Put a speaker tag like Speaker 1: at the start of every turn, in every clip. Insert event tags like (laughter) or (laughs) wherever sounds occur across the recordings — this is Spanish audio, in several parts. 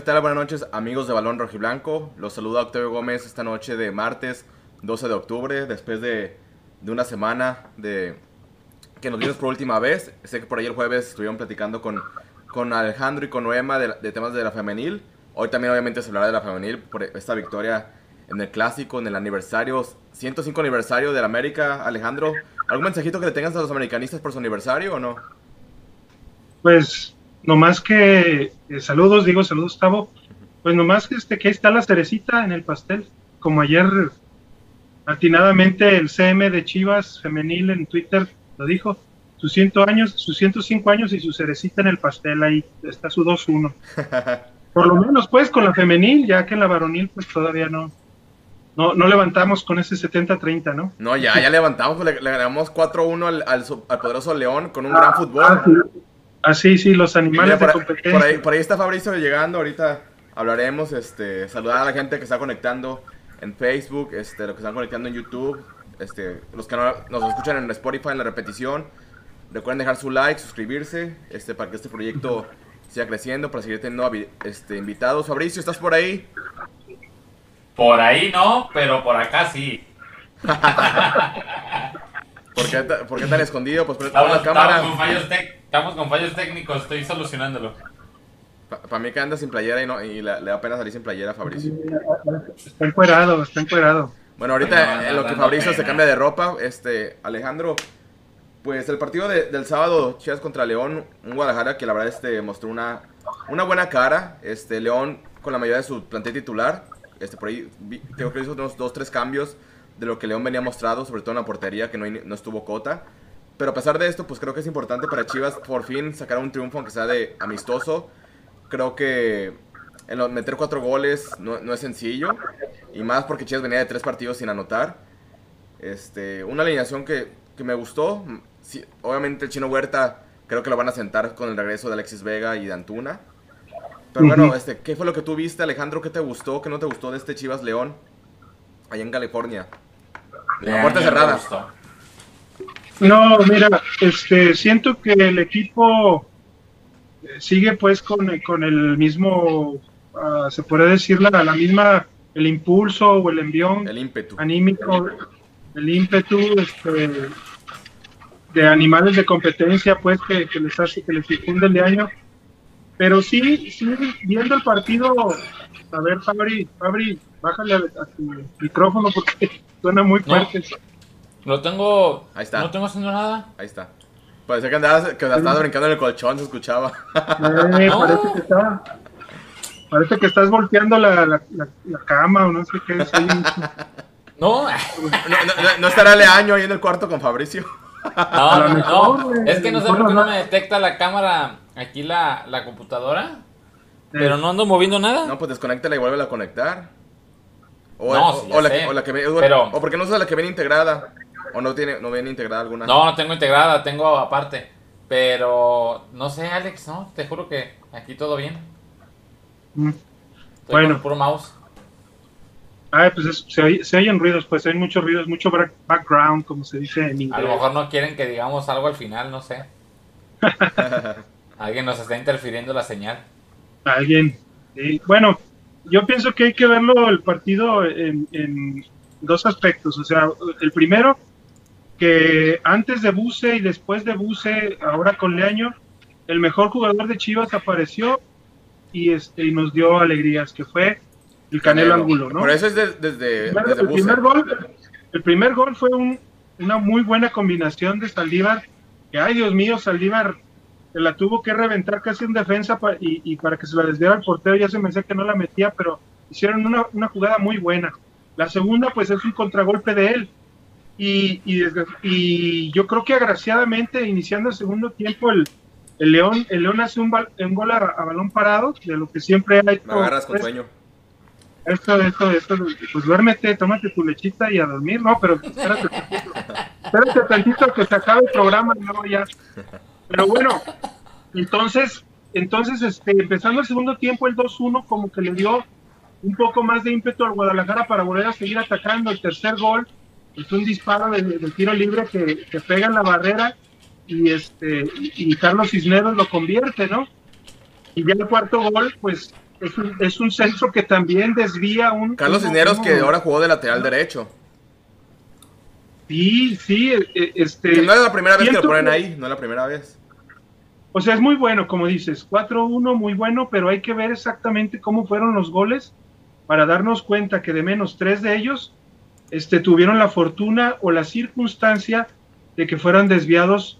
Speaker 1: ¿qué tal? Buenas noches, amigos de Balón Rojiblanco. Los saluda Octavio Gómez esta noche de martes 12 de octubre, después de, de una semana de que nos vimos por última vez. Sé que por ahí el jueves estuvieron platicando con, con Alejandro y con Noema de, de temas de la femenil. Hoy también obviamente se hablará de la femenil por esta victoria en el clásico, en el aniversario, 105 aniversario del América. Alejandro, ¿algún mensajito que le tengas a los americanistas por su aniversario o no?
Speaker 2: Pues nomás que eh, saludos, digo saludos, Gustavo. Pues nomás que este que ahí está la cerecita en el pastel, como ayer atinadamente el CM de Chivas femenil en Twitter lo dijo, sus 100 años, sus 105 años y su cerecita en el pastel, ahí está su 2-1. (laughs) Por lo menos pues con la femenil, ya que en la varonil pues todavía no, no, no levantamos con ese 70-30, ¿no?
Speaker 1: No, ya, ya levantamos, le, le ganamos 4-1 al, al, al, poderoso León con un gran fútbol.
Speaker 2: Ah, sí. Ah, sí, sí, los animales
Speaker 1: Mira,
Speaker 2: de
Speaker 1: por,
Speaker 2: competencia.
Speaker 1: por ahí, por ahí está Fabricio llegando, ahorita hablaremos, este, saludar a la gente que está conectando en Facebook, este, los que están conectando en YouTube, este, los que no, nos escuchan en Spotify en la repetición. Recuerden dejar su like, suscribirse, este, para que este proyecto siga creciendo, para seguir teniendo este, invitados. Fabricio, ¿estás por ahí?
Speaker 3: Por ahí no, pero por acá sí. (laughs)
Speaker 1: ¿Por qué, ¿Por qué tan escondido? Pues
Speaker 3: Estamos,
Speaker 1: la cámara.
Speaker 3: con fallos estamos con fallos técnicos, estoy solucionándolo.
Speaker 1: Para mí que anda sin playera y, no, y le, le da pena salir sin playera a Fabricio.
Speaker 2: Está encuerado, está encuerado.
Speaker 1: Bueno, ahorita
Speaker 3: Bueno,
Speaker 1: en lo que Fabricio se
Speaker 3: pena.
Speaker 1: cambia de ropa, este, Alejandro, pues el partido de- del sábado, Chivas contra León, un Guadalajara que la verdad este, mostró una, una buena cara, este, León con la mayoría de su plantel titular, este, por ahí vi- creo que hizo unos dos, tres cambios de lo que León venía mostrado, sobre todo en la portería, que no, no estuvo Cota, pero a pesar de esto, pues creo que es importante para Chivas por fin sacar un triunfo, aunque sea de amistoso, creo que en lo- meter cuatro goles no, no es sencillo. Y más porque Chivas venía de tres partidos sin anotar. Este, una alineación que, que me gustó. Sí, obviamente el Chino Huerta creo que lo van a sentar con el regreso de Alexis Vega y de Antuna. Pero bueno, este, ¿qué fue lo que tú viste, Alejandro? ¿Qué te gustó? ¿Qué no te gustó de este Chivas León? Allá en California. La puerta
Speaker 3: me
Speaker 1: cerrada.
Speaker 2: No, mira, este, siento que el equipo eh, sigue pues con, con el mismo, ah, se puede decir la, la misma, el impulso o el envión
Speaker 1: El ímpetu.
Speaker 2: anímico, el ímpetu este, de animales de competencia pues que, que les hace, que les infunde el de año. Pero sí, sí, viendo el partido, a ver, Fabri, Fabri, bájale a, a tu micrófono porque (laughs) suena muy fuerte.
Speaker 3: Lo tengo.
Speaker 1: Ahí está.
Speaker 3: No tengo haciendo nada.
Speaker 1: Ahí está. Parecía que andabas, que estabas brincando en el colchón, se escuchaba. (laughs)
Speaker 2: Eh,
Speaker 3: No.
Speaker 2: parece que está, parece que estás volteando la, la, la, la cama o no sé qué. sí.
Speaker 3: No,
Speaker 1: No, no, no- no estará Leaño ahí en el cuarto con Fabricio.
Speaker 3: no, no,
Speaker 2: mejor,
Speaker 3: no. Es que no sé por qué no me detecta la cámara aquí la, la computadora. Pero no ando moviendo nada.
Speaker 1: No, pues desconéctala y vuelve a conectar. O,
Speaker 3: No,
Speaker 1: o-
Speaker 3: sí, ya
Speaker 1: o la, que, o la que ve-
Speaker 3: Pero-
Speaker 1: o porque no usas la que viene integrada. O no tiene, no viene integrada alguna.
Speaker 3: No, no tengo integrada, tengo aparte. Pero no sé, Alex, no, te juro que aquí todo bien.
Speaker 2: mm. Bueno.
Speaker 3: puro mouse.
Speaker 2: Ah, pues es- se, oye- se oyen ruidos, pues hay muchos ruidos, mucho back- background, como se dice en
Speaker 3: A
Speaker 2: inglés.
Speaker 3: lo mejor no quieren que digamos algo al final, no sé. (laughs) Alguien nos está interfiriendo la señal.
Speaker 2: Alguien. sí. Bueno, yo pienso que hay que verlo el partido en, en dos aspectos. O sea, el primero, que antes de Buse y después de Buse, ahora con Leaño, el mejor jugador de Chivas apareció y, este, y nos dio alegrías, que fue el Canelo Angulo, ¿no?
Speaker 1: Por eso es de- desde,
Speaker 2: Primero,
Speaker 1: desde
Speaker 2: el,
Speaker 1: Buse.
Speaker 2: primer gol, el primer gol fue un- una muy buena combinación de Saldívar, que ay Dios mío, Saldívar se la tuvo que reventar casi en defensa pa- y, y para que se la desviara al portero ya se me decía que no la metía, pero hicieron una, una jugada muy buena. La segunda pues es un contragolpe de él. Y, y, y yo creo que agraciadamente, iniciando el segundo tiempo, el, el León, el León hace un, bal- un gol a, a balón parado, de lo que siempre ha hecho.
Speaker 1: Me agarras con
Speaker 2: pues,
Speaker 1: sueño.
Speaker 2: esto, esto, esto, pues duérmete, tómate tu lechita y a dormir, no, pero espérate tantito, espérate tantito que se acabe el programa y luego ya. Pero bueno, entonces, entonces, este, empezando el segundo tiempo, el 2-1 como que le dio un poco más de ímpetu al Guadalajara para volver a seguir atacando. El tercer gol es un disparo de, de tiro libre que, que pega en la barrera y este y Carlos Cisneros lo convierte, ¿no? Y ya el cuarto gol, pues es un, es un centro que también desvía un...
Speaker 1: Carlos Cisneros, que ahora jugó de lateral derecho.
Speaker 2: Sí, sí, eh, este...
Speaker 1: Que no es la primera vez que lo ponen ahí, no es la primera vez.
Speaker 2: O sea, es muy bueno, como dices, 4-1 muy bueno, pero hay que ver exactamente cómo fueron los goles para darnos cuenta que de menos tres de ellos este, tuvieron la fortuna o la circunstancia de que fueran desviados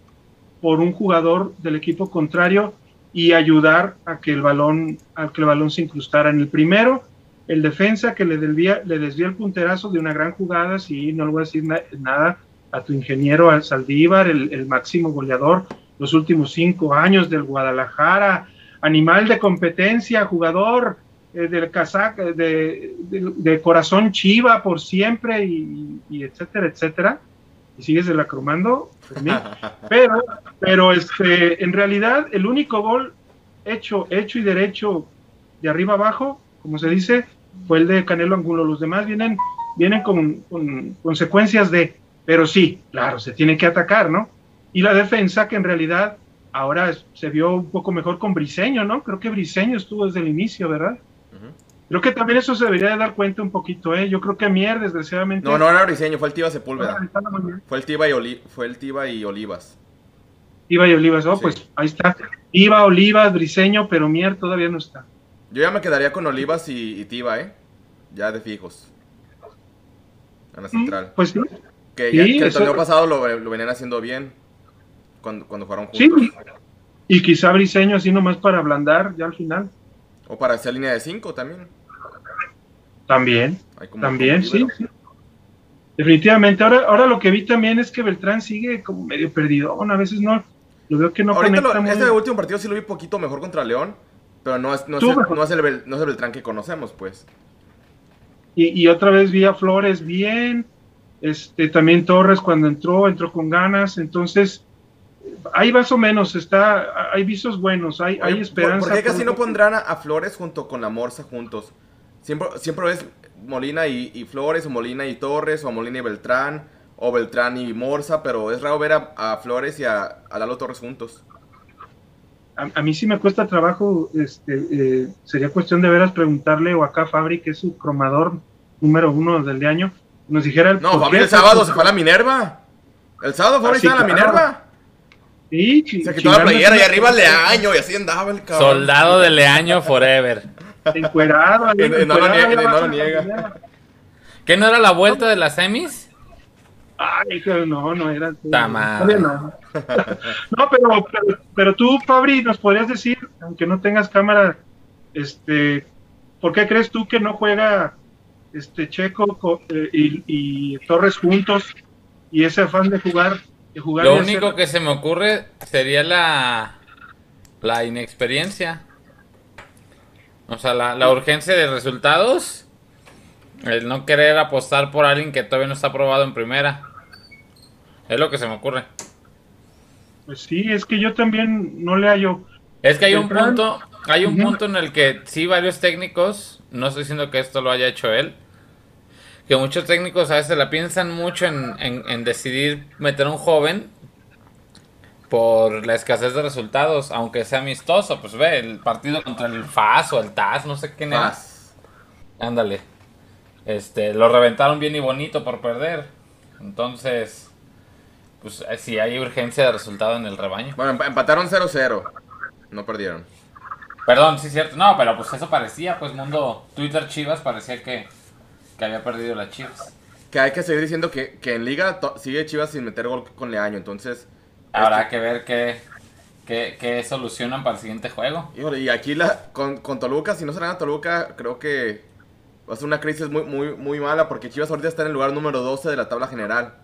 Speaker 2: por un jugador del equipo contrario y ayudar a que el balón, a que el balón se incrustara. En el primero, el defensa que le desvía, el punterazo de una gran jugada, sí, no le voy a decir na- nada a tu ingeniero, al Saldívar, el, el máximo goleador los últimos cinco años del Guadalajara, animal de competencia, jugador eh, del casac, de, de- de corazón chiva por siempre y, y etcétera, etcétera. Y sigues de la cromando. (laughs) Pero, pero este, en realidad el único gol hecho, hecho y derecho de arriba abajo, como se dice, fue el de Canelo Angulo. Los demás vienen, vienen con, con consecuencias de, pero sí, claro, se tiene que atacar, ¿no? Y la defensa, que en realidad ahora se vio un poco mejor con Briseño, ¿no? Creo que Briseño estuvo desde el inicio, ¿verdad? Creo que también eso se debería de dar cuenta un poquito, ¿eh? Yo creo que Mier, desgraciadamente.
Speaker 1: No, no era Briseño, fue el Tiva
Speaker 2: Ah,
Speaker 1: Sepúlveda.
Speaker 2: bien.
Speaker 1: Fue el Tiva y, Oli- fue el Tiva y Olivas.
Speaker 2: Iba y Olivas, oh,
Speaker 1: Sí.
Speaker 2: pues ahí está. Iba, Olivas, Briseño, pero Mier todavía no está.
Speaker 1: Yo ya me quedaría con Olivas y, y Tiva, ¿eh? Ya de fijos. En la central.
Speaker 2: Pues sí,
Speaker 1: Que,
Speaker 2: sí,
Speaker 1: ya- que el torneo pasado lo, lo venían haciendo bien. Cuando, cuando jugaron
Speaker 2: sí.
Speaker 1: juntos.
Speaker 2: Y quizá Briseño así nomás para ablandar ya al final.
Speaker 1: O para hacer línea de 5 también.
Speaker 2: También, también, sí. Definitivamente. Ahora, ahora lo que vi también es que Beltrán sigue como medio perdido. Bueno, a veces no, lo veo que no
Speaker 1: Ahorita lo-
Speaker 2: muy-
Speaker 1: este último partido sí lo vi poquito mejor contra León. Pero no es, no es, el, no es el Bel- no es el Beltrán que conocemos, pues.
Speaker 2: Y, y otra vez vi a Flores bien, este también Torres cuando entró, entró con ganas, entonces hay más o menos, está, hay visos buenos, hay, hay esperanza.
Speaker 1: ¿Por qué casi no pondrán a, a Flores junto con la Morsa juntos? Siempre, siempre ves Molina y, y Flores, o Molina y Torres, o Molina y Beltrán, o Beltrán y Morsa, pero es raro ver a, a Flores y a, a Lalo Torres juntos.
Speaker 2: A, a mí sí me cuesta trabajo, este, eh, sería cuestión de veras preguntarle o acá a Fabri, que es su cromador número uno del de año, nos dijera el
Speaker 1: No, Fabri el sábado se fue a la Minerva. El sábado Fabri
Speaker 2: Ah,
Speaker 1: estaba en la
Speaker 2: claro.
Speaker 1: Minerva.
Speaker 2: Sí,
Speaker 1: Se quitó la playera y arriba Leaño y así andaba el cabrón.
Speaker 3: Soldado de Leaño Forever.
Speaker 2: Encuerado, (laughs)
Speaker 1: no lo niega, no lo.
Speaker 3: ¿Qué no era la vuelta de las semis?
Speaker 2: Ay, no, no era.
Speaker 3: Madre.
Speaker 2: No, (laughs) No, pero, pero, pero tú, Fabri, nos podrías decir, aunque no tengas cámara, este, ¿por qué crees tú que no juega este Checo co- eh, y, y Torres juntos y ese afán de jugar? De jugar
Speaker 3: Lo
Speaker 2: hacer-
Speaker 3: único que se me ocurre sería la, la inexperiencia. O sea, la, la urgencia de resultados. El no querer apostar por alguien que todavía no está aprobado en primera. Es lo que se me ocurre.
Speaker 2: Pues sí, es que yo también no le hallo.
Speaker 3: Es que hay un punto, hay un punto en el que sí varios técnicos, no estoy diciendo que esto lo haya hecho él, que muchos técnicos a veces la piensan mucho en, en- en decidir meter a un joven por la escasez de resultados, aunque sea amistoso, pues ve, el partido contra el FAS o el TAS, no sé quién.
Speaker 1: Más.
Speaker 3: Ándale. Este, lo reventaron bien y bonito por perder. Entonces, pues eh, sí hay urgencia de resultado en el rebaño.
Speaker 1: Bueno, emp- empataron 0-0. No perdieron.
Speaker 3: Perdón, sí es cierto. No, pero pues eso parecía, pues mundo Twitter Chivas parecía que, que había perdido las Chivas.
Speaker 1: Que hay que seguir diciendo que, que en Liga sigue Chivas sin meter gol con Leaño. Entonces,
Speaker 3: Habrá
Speaker 1: este-
Speaker 3: que ver qué, qué, qué solucionan para el siguiente juego.
Speaker 1: Híjole, y aquí la, con, con Toluca, si no se gana Toluca, creo que va a ser una crisis muy, muy, muy mala porque Chivas ahorita está en el lugar número 12 de la tabla general.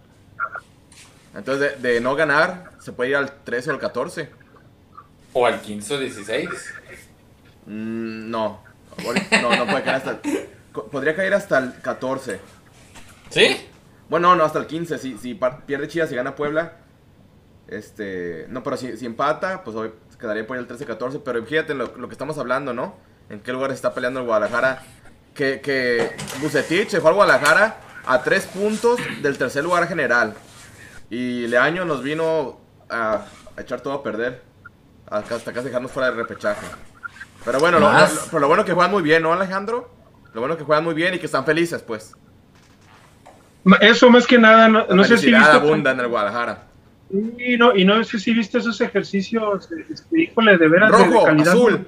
Speaker 1: Entonces, de, de no ganar, se puede ir al 13 o al 14.
Speaker 3: O al 15 o 16.
Speaker 1: Mm, no, no, no puede caer hasta el- Podría caer hasta el 14.
Speaker 3: ¿Sí?
Speaker 1: Bueno, no, hasta el 15. Si, si pierde Chivas y gana Puebla, este. No, pero si, si empata, pues hoy quedaría por ahí el 13-14. Pero fíjate lo, lo que estamos hablando, ¿no? En qué lugar está peleando el Guadalajara. Que, que Bucetich se fue al Guadalajara a tres puntos del tercer lugar general. Y Leaño nos vino a, a echar todo a perder. Hasta casi dejarnos fuera del repechaje. Pero bueno, lo, lo- pero lo bueno que juegan muy bien, ¿no, Alejandro? Lo bueno que juegan muy bien y que están felices, pues.
Speaker 2: Eso más que nada, no, no sé si viste.
Speaker 1: abunda en el Guadalajara.
Speaker 2: Y no, y no sé si viste esos ejercicios, este, híjole, de veras de- de,
Speaker 1: Rojo,
Speaker 2: calidad.
Speaker 1: azul.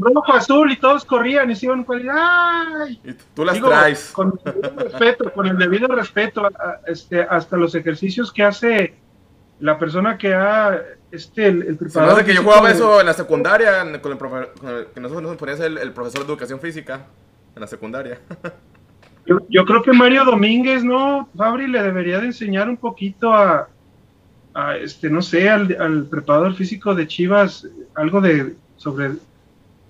Speaker 2: Rojo, azul y todos corrían y se iban con ¡ay!
Speaker 1: Y tú- las
Speaker 2: Digo,
Speaker 1: traes.
Speaker 2: Con el debido respeto, con el debido respeto, a- este, hasta los ejercicios que hace la persona que ha, este, el, el
Speaker 1: Se me
Speaker 2: preparador
Speaker 1: hace que yo jugaba eso en la secundaria, con el profe- con el- que nosotros nos ponía el, el profesor de educación física en la secundaria. (laughs)
Speaker 2: Yo, yo creo que Mario Domínguez, ¿no? Fabri le debería de enseñar un poquito a, a, este, no sé, al, al preparador físico de Chivas, algo de sobre,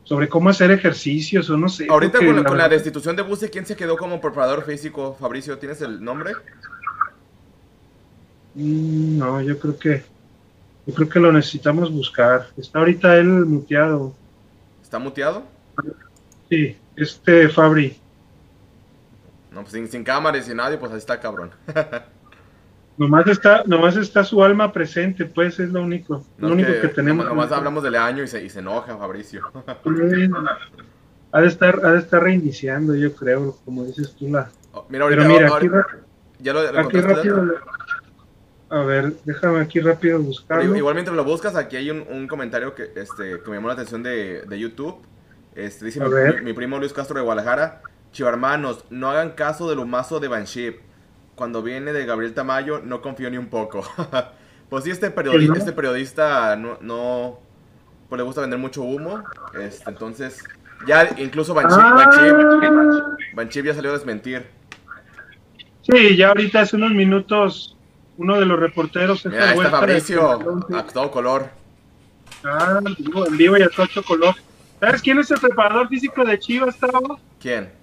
Speaker 2: sobre cómo hacer ejercicios o no sé.
Speaker 1: Ahorita con la, con la
Speaker 2: verdad-
Speaker 1: destitución de Buse, ¿quién se quedó como preparador físico? Fabricio, ¿tienes el nombre?
Speaker 2: Mm, No, yo creo que yo creo que lo necesitamos buscar. Está ahorita él muteado.
Speaker 1: ¿Está muteado?
Speaker 2: Sí, este Fabri.
Speaker 1: No, pues sin, sin cámara y sin nadie, pues ahí está cabrón. (laughs)
Speaker 2: Nomás está, nomás está su alma presente, pues es lo único,
Speaker 1: No
Speaker 2: lo único que, tenemos.
Speaker 1: Nomás, hablamos del año y se, y se enoja Fabricio. (laughs)
Speaker 2: Ha de estar, ha de estar reiniciando, yo creo, como dices tú la.
Speaker 1: Oh, mira, ahorita,
Speaker 2: Pero mira,
Speaker 1: ahora-
Speaker 2: aquí, ra-
Speaker 1: ya lo, lo
Speaker 2: aquí rápido. A ver, déjame aquí rápido buscarlo.
Speaker 1: Igual mientras lo buscas, aquí hay un, un comentario que, este, que me llamó la atención de, de YouTube. Este, dice mi primo Luis Castro de Guadalajara. Chivarmanos, no hagan caso del humazo de Banship. Cuando viene de Gabriel Tamayo, no confío ni un poco. (laughs) pues sí, este, periodi-
Speaker 2: no.
Speaker 1: este periodista no, no pues le gusta vender mucho humo. Este, entonces, ya incluso Banship,
Speaker 2: Ah.
Speaker 1: Banship, Banship ya salió a desmentir.
Speaker 2: Sí, ya ahorita hace unos minutos uno de los reporteros se
Speaker 1: Mira, ahí
Speaker 2: fue
Speaker 1: está Fabricio, a todo color.
Speaker 2: Ah, en vivo, en vivo y a todo color. ¿Sabes quién es el preparador físico de Chivas, Tavo?
Speaker 1: ¿Quién?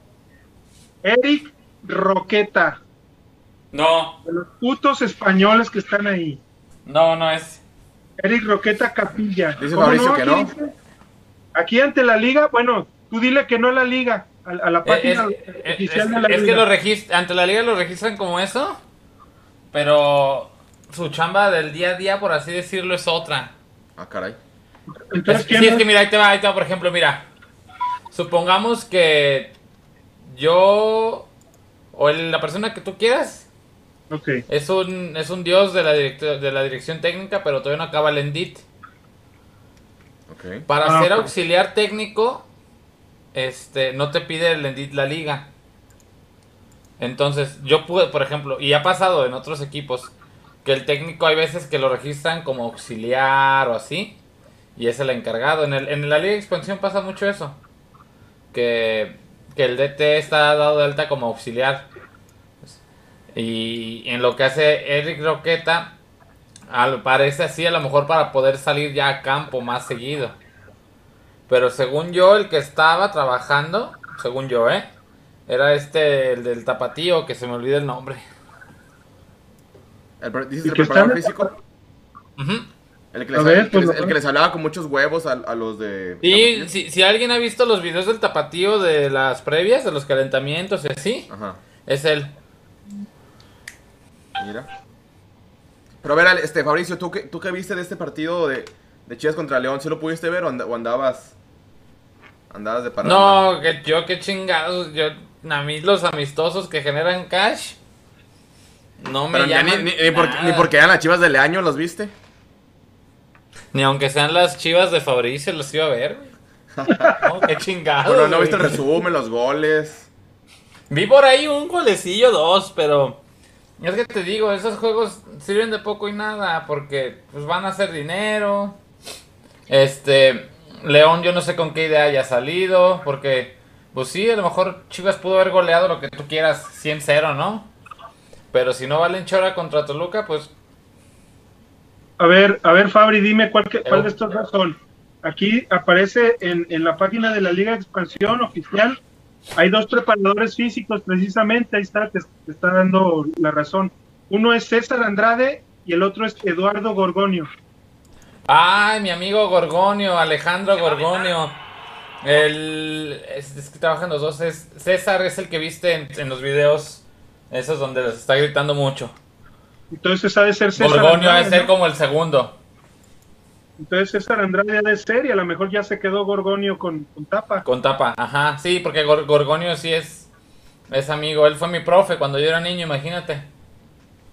Speaker 2: Eric Roqueta,
Speaker 3: No,
Speaker 2: de los putos españoles que están ahí.
Speaker 3: no, no es.
Speaker 2: Eric Roqueta Capilla.
Speaker 1: Dice
Speaker 2: ¿Cómo
Speaker 1: Fabricio que no.
Speaker 2: dice- Aquí ante la liga, bueno, tú dile que no a la liga, a, a la
Speaker 3: Eh,
Speaker 2: página
Speaker 3: Es, es-
Speaker 2: oficial
Speaker 3: es-
Speaker 2: de la
Speaker 3: es que
Speaker 2: liga.
Speaker 3: lo registran, ante la liga lo registran como eso, pero su chamba del día a día, por así decirlo, es otra.
Speaker 1: Ah, caray.
Speaker 2: Entonces,
Speaker 3: Es-
Speaker 2: ¿quién
Speaker 3: sí, es
Speaker 2: es?
Speaker 3: que mira, ahí te va, ahí te va, por ejemplo, mira. Supongamos que yo o el- la persona que tú quieras
Speaker 2: Ok.
Speaker 3: es un, es un dios de la, directo- de la dirección técnica, pero todavía no acaba el Endit.
Speaker 1: Ok.
Speaker 3: Para
Speaker 2: Ah,
Speaker 3: ser auxiliar técnico, este, no te pide el Endit la liga. Entonces, yo pude, por ejemplo, y ha pasado en otros equipos, que el técnico hay veces que lo registran como auxiliar o así, y es el encargado. En, el, en la liga de expansión pasa mucho eso, que, que el DT está dado de alta como auxiliar. Y en lo que hace Eric Roqueta, al, parece así a lo mejor para poder salir ya a campo más seguido. Pero según yo, el que estaba trabajando, según yo, ¿eh? Era este, el del tapatío, que se me olvida el nombre.
Speaker 1: El, ¿Dices
Speaker 2: ¿Y
Speaker 1: el preparador físico? El que,
Speaker 2: A
Speaker 1: les,
Speaker 2: ver,
Speaker 1: el que
Speaker 2: pues,
Speaker 1: les-
Speaker 2: lo-
Speaker 1: el que les hablaba con muchos huevos a, a los de...
Speaker 3: Y
Speaker 1: Tapatío.
Speaker 3: si, si alguien ha visto los videos del tapatío de las previas, de los calentamientos y así,
Speaker 1: Ajá,
Speaker 3: es él.
Speaker 1: mira. Pero a ver, este, Fabricio, ¿tú qué, ¿tú qué viste de este partido de, de Chivas contra León? ¿Sí lo pudiste ver o, and- o andabas... Andabas de parada?
Speaker 3: No, que yo qué chingados, yo, a mí los amistosos que generan cash, no me
Speaker 1: Pero ya ni,
Speaker 3: llaman
Speaker 1: ni, ni por-
Speaker 3: nada.
Speaker 1: ni porque eran las Chivas del año, ¿los viste?
Speaker 3: Ni aunque sean las chivas de Fabricio, los iba a ver. (laughs) No, qué chingados.
Speaker 1: Bueno, no viste el resumen, los goles.
Speaker 3: Vi por ahí un golecillo, dos, pero es que te digo, esos juegos sirven de poco y nada porque pues van a hacer dinero. Este, León yo no sé con qué idea haya salido, porque pues sí, a lo mejor Chivas pudo haber goleado lo que tú quieras 100-0, ¿no? Pero si no valen chora contra Toluca, pues
Speaker 2: A ver, a ver, Fabri, dime cuál, que- cuál de estos dos son. Aquí aparece en, en la página de la Liga de Expansión oficial. Hay dos preparadores físicos, precisamente. Ahí está, te, te está dando la razón. Uno es César Andrade y el otro es Eduardo Gorgonio.
Speaker 3: Ay, mi amigo Gorgonio, Alejandro Gorgonio. El, es, es que trabajan los dos. Es, César es el que viste en, en los videos. Esos donde les está gritando mucho.
Speaker 2: Entonces ha de ser César
Speaker 3: Gorgonio ha de ser
Speaker 2: ¿no?
Speaker 3: como el segundo.
Speaker 2: Entonces César Andrade ha de ser y a lo mejor ya se quedó Gorgonio con, con tapa.
Speaker 3: Con tapa, ajá. Sí, porque Gor- Gorgonio sí es, es amigo. Él fue mi profe cuando yo era niño, imagínate.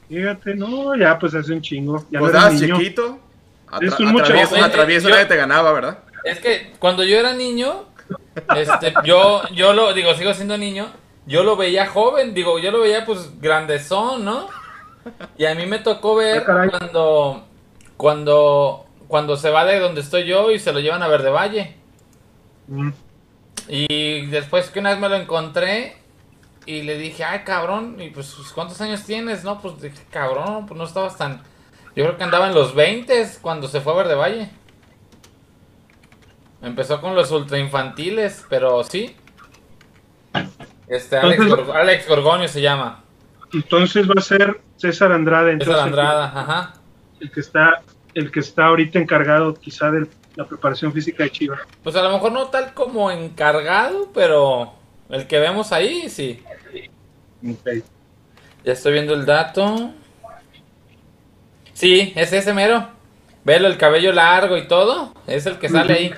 Speaker 2: Fíjate, no, ya pues hace un chingo. Ya
Speaker 1: Pues
Speaker 2: no niño.
Speaker 1: chiquito. Atra
Speaker 2: Es un muchacho.
Speaker 1: atravieso, atravieso
Speaker 3: yo-
Speaker 1: nadie te ganaba, ¿verdad?
Speaker 3: Es que cuando yo era niño, este, yo, yo lo, digo, sigo siendo niño, yo lo veía joven, digo, yo lo veía pues grandezón, ¿no? Y a mí me tocó ver
Speaker 2: Ah,
Speaker 3: cuando, cuando, cuando se va de donde estoy yo y se lo llevan a Verde Valle.
Speaker 2: Mm.
Speaker 3: Y después que una vez me lo encontré y le dije, ay cabrón, y pues ¿cuántos años tienes? No, pues dije, cabrón, pues no estabas tan... Yo creo que andaba en los 20 cuando se fue a Verde Valle. Empezó con los ultra infantiles, pero sí. Este, Alex,
Speaker 2: Entonces-
Speaker 3: Alex Gorgonio se llama.
Speaker 2: Entonces va a ser César Andrade.
Speaker 3: Es
Speaker 2: Entonces,
Speaker 3: la Andrada, ajá.
Speaker 2: El que está, el que está ahorita encargado quizá de la preparación física de Chivas.
Speaker 3: Pues a lo mejor no tal como encargado, pero el que vemos ahí, sí. Ya estoy viendo el dato. Sí, es ese mero. Velo, el cabello largo y todo. Es el que sale ahí.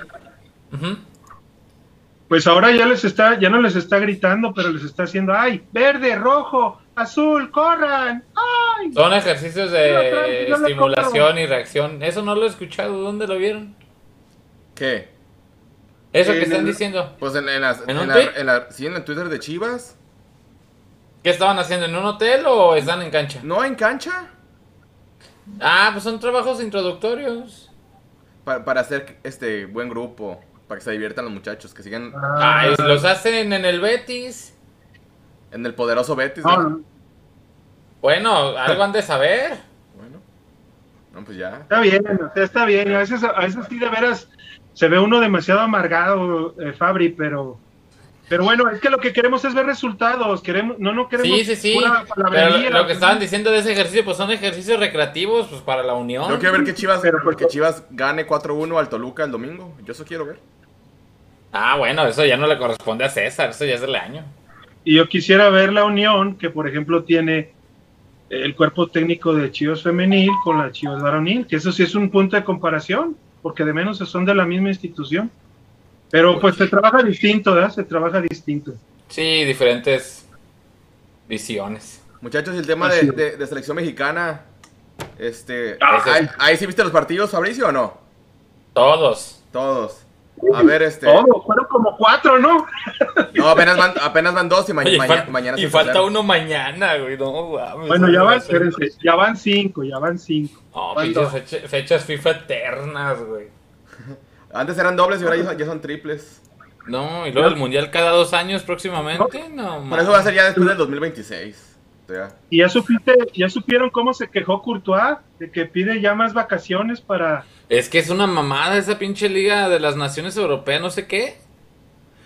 Speaker 2: Pues ahora ya les está, ya no les está gritando, pero les está haciendo, ay, verde, rojo, azul, corran, ay.
Speaker 3: Son ejercicios de estimulación y reacción. Eso no lo he escuchado. ¿Dónde lo vieron?
Speaker 1: ¿Qué?
Speaker 3: Eso que están
Speaker 2: el-
Speaker 3: diciendo.
Speaker 1: Pues en, en las-
Speaker 3: ¿En
Speaker 1: en
Speaker 3: un
Speaker 1: la, en la- sí, en el Twitter de Chivas.
Speaker 3: ¿Qué estaban haciendo? ¿En un hotel o están en cancha?
Speaker 1: No, en cancha.
Speaker 3: Ah, pues son trabajos introductorios.
Speaker 1: Pa- para hacer este buen grupo. Para que se diviertan los muchachos. Que sigan
Speaker 2: Ah,
Speaker 3: Ay, los hacen en el Betis.
Speaker 1: En el poderoso Betis.
Speaker 2: no,
Speaker 1: ¿no?
Speaker 2: no,
Speaker 3: Bueno, algo han de saber. (laughs)
Speaker 1: Bueno. No, pues ya.
Speaker 2: está bien, está bien. A veces, a veces sí de veras se ve uno demasiado amargado, eh, Fabri, pero, pero bueno, es que lo que queremos es ver resultados. Queremos, no, no queremos
Speaker 3: Sí, sí, sí.
Speaker 2: pura
Speaker 3: Pero
Speaker 2: palabrería.
Speaker 3: lo que estaban diciendo de ese ejercicio, pues son ejercicios recreativos, pues para la unión.
Speaker 1: Yo quiero ver que Chivas,
Speaker 2: Pero por-
Speaker 1: que Chivas gane 4-1 al Toluca el domingo. Yo eso quiero ver.
Speaker 3: Ah, bueno, eso ya no le corresponde a César, eso ya es del año.
Speaker 2: Y yo quisiera ver la unión que, por ejemplo, tiene el cuerpo técnico de Chivas Femenil con la Chivas Varonil, que eso sí es un punto de comparación, porque de menos son de la misma institución. Pero pues se trabaja distinto, ¿verdad? Se trabaja distinto.
Speaker 3: Sí, diferentes visiones.
Speaker 1: Muchachos, y el tema de- de selección mexicana. Este.
Speaker 3: Ah,
Speaker 1: ahí, ahí sí viste los partidos, Fabricio, o no?
Speaker 3: Todos.
Speaker 1: Todos. A ver, este.
Speaker 2: Todo, fueron como cuatro, ¿no?
Speaker 1: No, apenas van, apenas van dos y, ma-
Speaker 3: Oye,
Speaker 1: ma-
Speaker 3: fal-
Speaker 1: mañana
Speaker 3: y
Speaker 1: se
Speaker 3: falta
Speaker 1: tercero.
Speaker 3: uno mañana, güey. No, mames,
Speaker 2: Bueno, ya
Speaker 3: no
Speaker 2: van, ya van cinco, ya van cinco.
Speaker 3: No,
Speaker 2: ¿Cuándo?
Speaker 3: pinches fecha- fechas FIFA eternas, güey. (laughs)
Speaker 1: Antes eran dobles y ahora ya son, ya son triples.
Speaker 3: No, y luego el mundial cada dos años próximamente. No,
Speaker 1: Por eso va a ser ya después del 2026. O sea,
Speaker 2: Y ya supiste, ya supieron cómo se quejó Courtois, de que pide ya más vacaciones para
Speaker 3: Es que es una mamada esa pinche liga de las naciones europeas, no sé qué.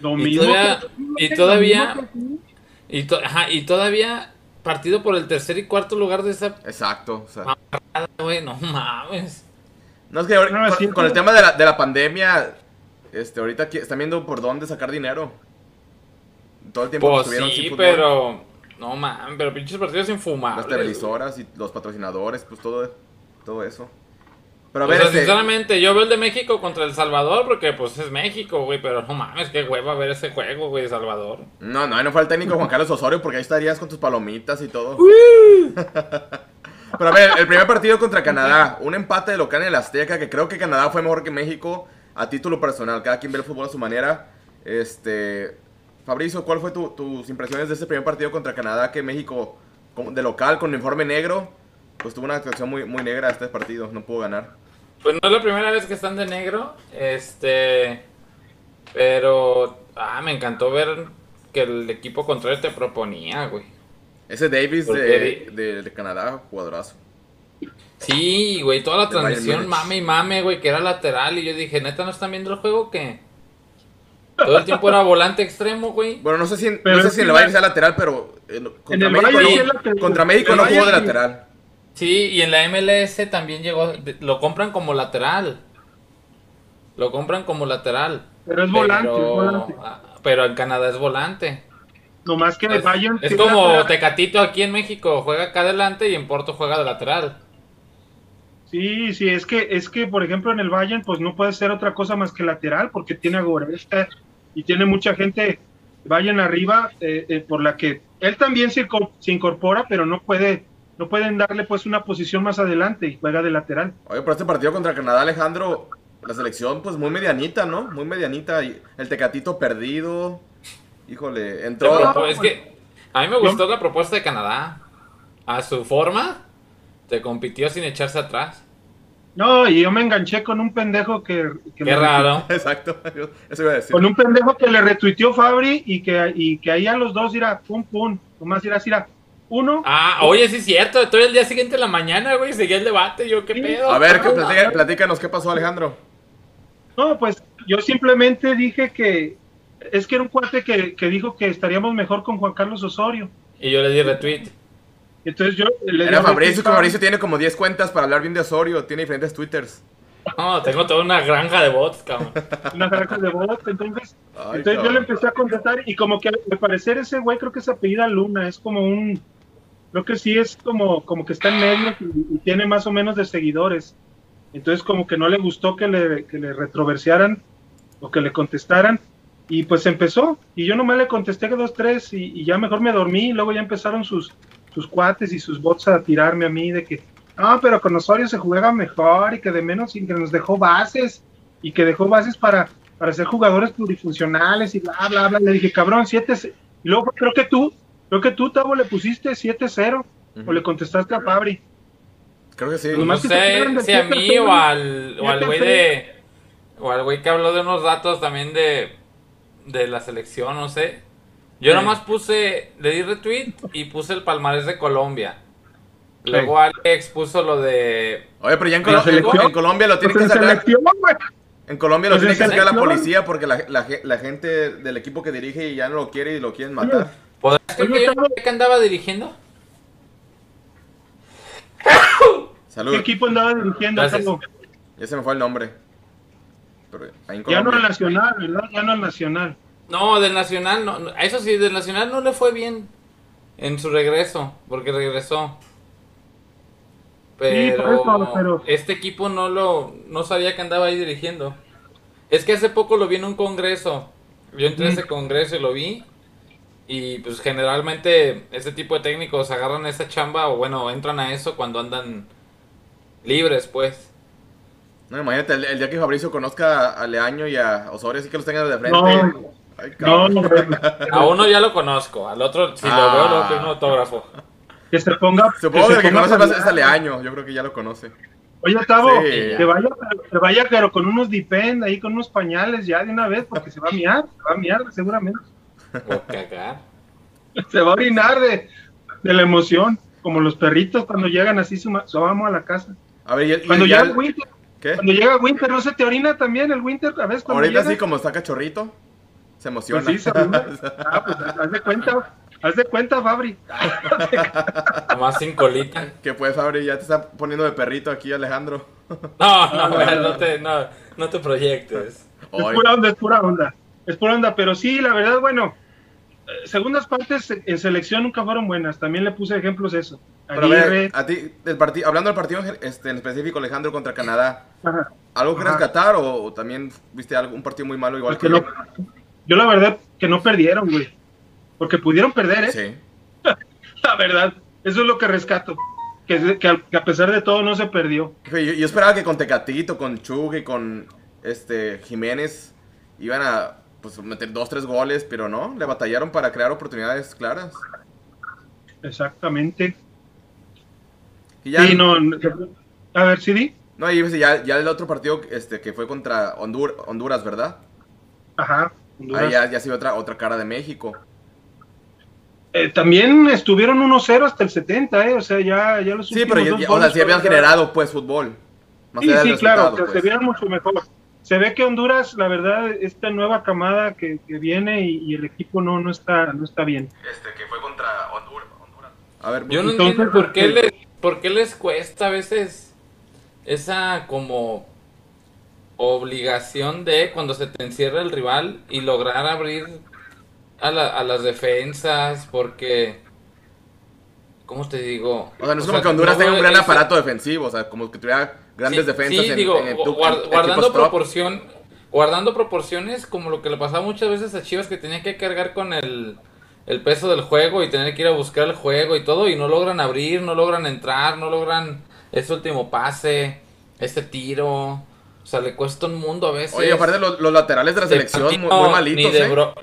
Speaker 2: lo
Speaker 3: Y
Speaker 2: mismo.
Speaker 3: todavía-
Speaker 2: que-
Speaker 3: y todavía-
Speaker 2: lo mismo que-
Speaker 3: Y, to- ajá, y todavía partido por el tercer y cuarto lugar de esa
Speaker 1: exacto. O sea,
Speaker 3: güey, no mames.
Speaker 1: no es que ahora-
Speaker 2: No,
Speaker 1: con,
Speaker 2: sí,
Speaker 1: con el tema de la, de la pandemia, este, ahorita aquí están viendo por dónde sacar dinero. Todo el tiempo
Speaker 3: Pues
Speaker 1: estuvieron sin
Speaker 3: sí,
Speaker 1: fútbol.
Speaker 3: pero. No mames, pero pinches partidos infumables.
Speaker 1: Las televisoras y los patrocinadores, pues todo, todo eso. Pero a
Speaker 3: O
Speaker 1: ver,
Speaker 3: sea,
Speaker 1: este,
Speaker 3: sinceramente, yo veo el de México contra El Salvador porque pues es México, güey, pero no mames, qué hueva ver ese juego, güey, Salvador.
Speaker 1: no, no, no fue el técnico Juan Carlos Osorio porque ahí estarías con tus palomitas y todo. (laughs) Pero a ver, el primer partido contra Canadá, un empate de local en el Azteca, que creo que Canadá fue mejor que México a título personal. Cada quien ve el fútbol a su manera. Este, Fabricio, ¿cuál fue tu- tus impresiones de ese primer partido contra Canadá que México de local con uniforme negro? Pues tuvo una actuación muy, muy negra este partido, no pudo ganar.
Speaker 3: Pues no es la primera vez que están de negro, este, pero, ah, me encantó ver que el equipo contrario te proponía, güey.
Speaker 1: Ese Davis
Speaker 3: ¿Por
Speaker 1: de, de- de Canadá, jugadorazo.
Speaker 3: Sí, güey, toda la
Speaker 1: De Múnich.
Speaker 3: mame y mame, güey, que era lateral y yo dije, neta, ¿no están viendo el juego o qué? Todo el tiempo era volante extremo, güey.
Speaker 1: Bueno, no sé si,
Speaker 2: Pero
Speaker 1: no sé si en
Speaker 2: que
Speaker 1: el
Speaker 2: la-
Speaker 1: Bayern sea lateral, pero eh, contra,
Speaker 2: el
Speaker 1: México,
Speaker 2: Bayern
Speaker 1: no,
Speaker 2: sí es lateral.
Speaker 1: contra México
Speaker 2: El
Speaker 1: no jugó de lateral.
Speaker 3: Sí, y en la MLS también llegó, lo compran como lateral. Lo compran como lateral.
Speaker 2: Pero es volante,
Speaker 3: pero,
Speaker 2: es volante.
Speaker 3: ah, pero en Canadá es volante.
Speaker 2: Nomás que el
Speaker 3: Es,
Speaker 2: Bayern
Speaker 3: es como. Tecatito aquí en México, juega acá adelante y en Porto juega de lateral.
Speaker 2: Sí, sí, es que, es que, por ejemplo, en el Bayern, pues no puede ser otra cosa más que lateral, porque tiene a Goretzka y tiene mucha gente Bayern arriba, eh, eh, por la que él también se, se, incorpora, pero no puede, no pueden darle pues una posición más adelante y juega de lateral.
Speaker 1: Oye, pero este partido contra Canadá, Alejandro, la selección pues muy medianita, ¿no? Muy medianita, el Tecatito perdido, híjole, entró...
Speaker 3: es que a mí me gustó la propuesta de Canadá, a su forma, te compitió sin echarse atrás.
Speaker 2: No, y yo me enganché con un pendejo que...
Speaker 3: que Qué raro.
Speaker 1: Exacto, eso iba a decir.
Speaker 2: Con un pendejo que le retuiteó Fabri y que, y que ahí a los dos irá pum pum, nomás irá, irá uno.
Speaker 3: Ah, oye, sí es cierto, todo el día siguiente en la mañana, güey, seguía el debate, yo qué pedo.
Speaker 1: A ver, platícanos, platícanos qué pasó, Alejandro.
Speaker 2: No, pues yo simplemente dije que es que era un cuate que, que dijo que estaríamos mejor con Juan Carlos Osorio.
Speaker 3: Y yo le di retweet.
Speaker 2: Entonces yo le
Speaker 1: Era Fabricio, que Fabricio tiene como 10 cuentas para hablar bien de Osorio, tiene diferentes twitters.
Speaker 3: No, tengo toda una granja de bots, cabrón. (laughs)
Speaker 2: Una granja de bots, entonces, entonces yo le empecé a contestar y como que al parecer ese güey creo que es apellida Luna, es como un, creo que sí es como, como que está en medio y, tiene más o menos de seguidores. Entonces como que no le gustó que le, que le retroversiaran o que le contestaran y pues empezó y yo nomás le contesté que dos, tres y, y ya mejor me dormí y luego ya empezaron sus sus cuates y sus bots a tirarme a mí de que, no, pero con Osorio se juega mejor y que de menos y que nos dejó bases y que dejó bases para, para ser jugadores plurifuncionales y bla, bla, bla. Le dije, cabrón, 7 Y luego creo que tú, creo que tú, Tavo, le pusiste 7-0 o le contestaste a Fabri.
Speaker 1: Creo que sí.
Speaker 3: No sé si a mí o al, o al güey de. O al güey que habló de unos datos también de, de la selección, no sé. Yo nomás puse, le di retweet y puse el palmarés de Colombia. Luego Alex puso lo de.
Speaker 1: Oye, pero ya en, Colombia lo tiene que sacar. En Colombia lo tiene que sacar la policía porque la, la, gente del equipo que dirige ya no lo quiere y lo quieren matar.
Speaker 3: ¿Podrías creer que que andaba dirigiendo?
Speaker 2: Salud. ¿Qué equipo andaba dirigiendo?
Speaker 1: Ya se me fue el nombre.
Speaker 2: ya no el Nacional, ¿verdad? Ya no el Nacional.
Speaker 3: No, del Nacional, no, eso sí, del Nacional no le fue bien en su regreso, porque regresó. Pero, este equipo no lo no sabía que andaba ahí dirigiendo. Es que hace poco lo vi en un congreso. Yo entré a ese congreso y lo vi. Y pues generalmente ese tipo de técnicos agarran esa chamba o bueno, entran a eso cuando andan libres, pues.
Speaker 1: No, imagínate, el, día que Fabricio conozca a Leaño y a Osorio, así que los tengan de frente
Speaker 2: no, no,
Speaker 3: a uno ya lo conozco, al otro, si lo veo, lo tengo un autógrafo.
Speaker 2: Que se ponga.
Speaker 1: Supongo que, el que conoce más es Aleaño, yo creo que ya lo conoce.
Speaker 2: Oye, Tavo, que vaya, que vaya, pero con unos dipend ahí, con unos pañales ya de una vez, porque se va a miar, se va a miar seguramente. (laughs) Se va a orinar de, de, la emoción, como los perritos cuando llegan así, su, vamos a la casa.
Speaker 1: A ver,
Speaker 2: cuando llega Winter, cuando llega Winter, ¿no se te orina también el Winter? A veces
Speaker 1: Ahorita sí, como está cachorrito. Se emociona.
Speaker 2: Pues sí, (laughs) ah, pues haz de cuenta, haz de cuenta, Fabri. (laughs)
Speaker 3: Más sin colita.
Speaker 1: Que pues, Fabri, ya te está poniendo de perrito aquí, Alejandro.
Speaker 3: No, no, no te, no, no te proyectes.
Speaker 2: Es pura onda, es pura onda. Es pura onda, pero sí, la verdad, bueno, segundas partes en selección nunca fueron buenas. También le puse ejemplos eso.
Speaker 1: Pero a, ti, del partido, hablando del partido este, en específico, Alejandro contra Canadá, ¿algo que rescatar o, también viste algo, un partido muy malo igual que,
Speaker 2: que yo la verdad que no perdieron, güey. Porque pudieron perder, ¿eh?
Speaker 1: Sí. (laughs)
Speaker 2: la verdad, eso es lo que rescato. Que, que, a, pesar de todo no se perdió.
Speaker 1: Yo, esperaba que con Tecatito, con Chug y con este Jiménez iban a pues, meter dos, tres goles, pero no, le batallaron para crear oportunidades claras.
Speaker 2: Exactamente. Y ya, no, a ver, ¿sí
Speaker 1: No, y ya, ya el otro partido este, que fue contra Honduras, ¿verdad?
Speaker 2: Ajá.
Speaker 1: Ahí ya, ya se ve otra, otra cara de México.
Speaker 2: Eh, también estuvieron 1-0 hasta el 70, ¿eh? O sea, ya, ya los
Speaker 1: Sí, pero ya, o sea, sí habían generado, pues, fútbol.
Speaker 2: sí, sí, claro, se pues. vieron mucho mejor. Se ve que Honduras, la verdad, esta nueva camada que, que viene y, el equipo no, no, está, no está bien.
Speaker 1: Este, que fue contra Honduras.
Speaker 3: A ver, Yo no entiendo por qué, les, por qué les cuesta a veces esa como obligación de cuando se te encierra el rival y lograr abrir a, a las defensas porque ¿Cómo te digo?
Speaker 1: O sea, no es
Speaker 3: O
Speaker 1: como
Speaker 3: sea,
Speaker 1: que Honduras
Speaker 3: no
Speaker 1: tenga un gran
Speaker 3: ese-
Speaker 1: aparato defensivo, o sea, como que tuviera grandes
Speaker 3: Sí,
Speaker 1: defensas
Speaker 3: sí,
Speaker 1: en,
Speaker 3: digo,
Speaker 1: en- tu-
Speaker 3: guard-
Speaker 1: en
Speaker 3: guardando proporción, guardando proporciones como lo que le pasaba muchas veces a Chivas que tenía que cargar con el, el peso del juego y tener que ir a buscar el juego y todo y no logran abrir, no logran entrar, no logran ese último pase, este tiro, o sea, le cuesta un mundo a veces.
Speaker 1: Oye, aparte los, los laterales de la
Speaker 3: De
Speaker 1: selección muy,
Speaker 3: Patino,
Speaker 1: muy malitos,
Speaker 3: ni de
Speaker 1: ¿eh?
Speaker 3: Bro-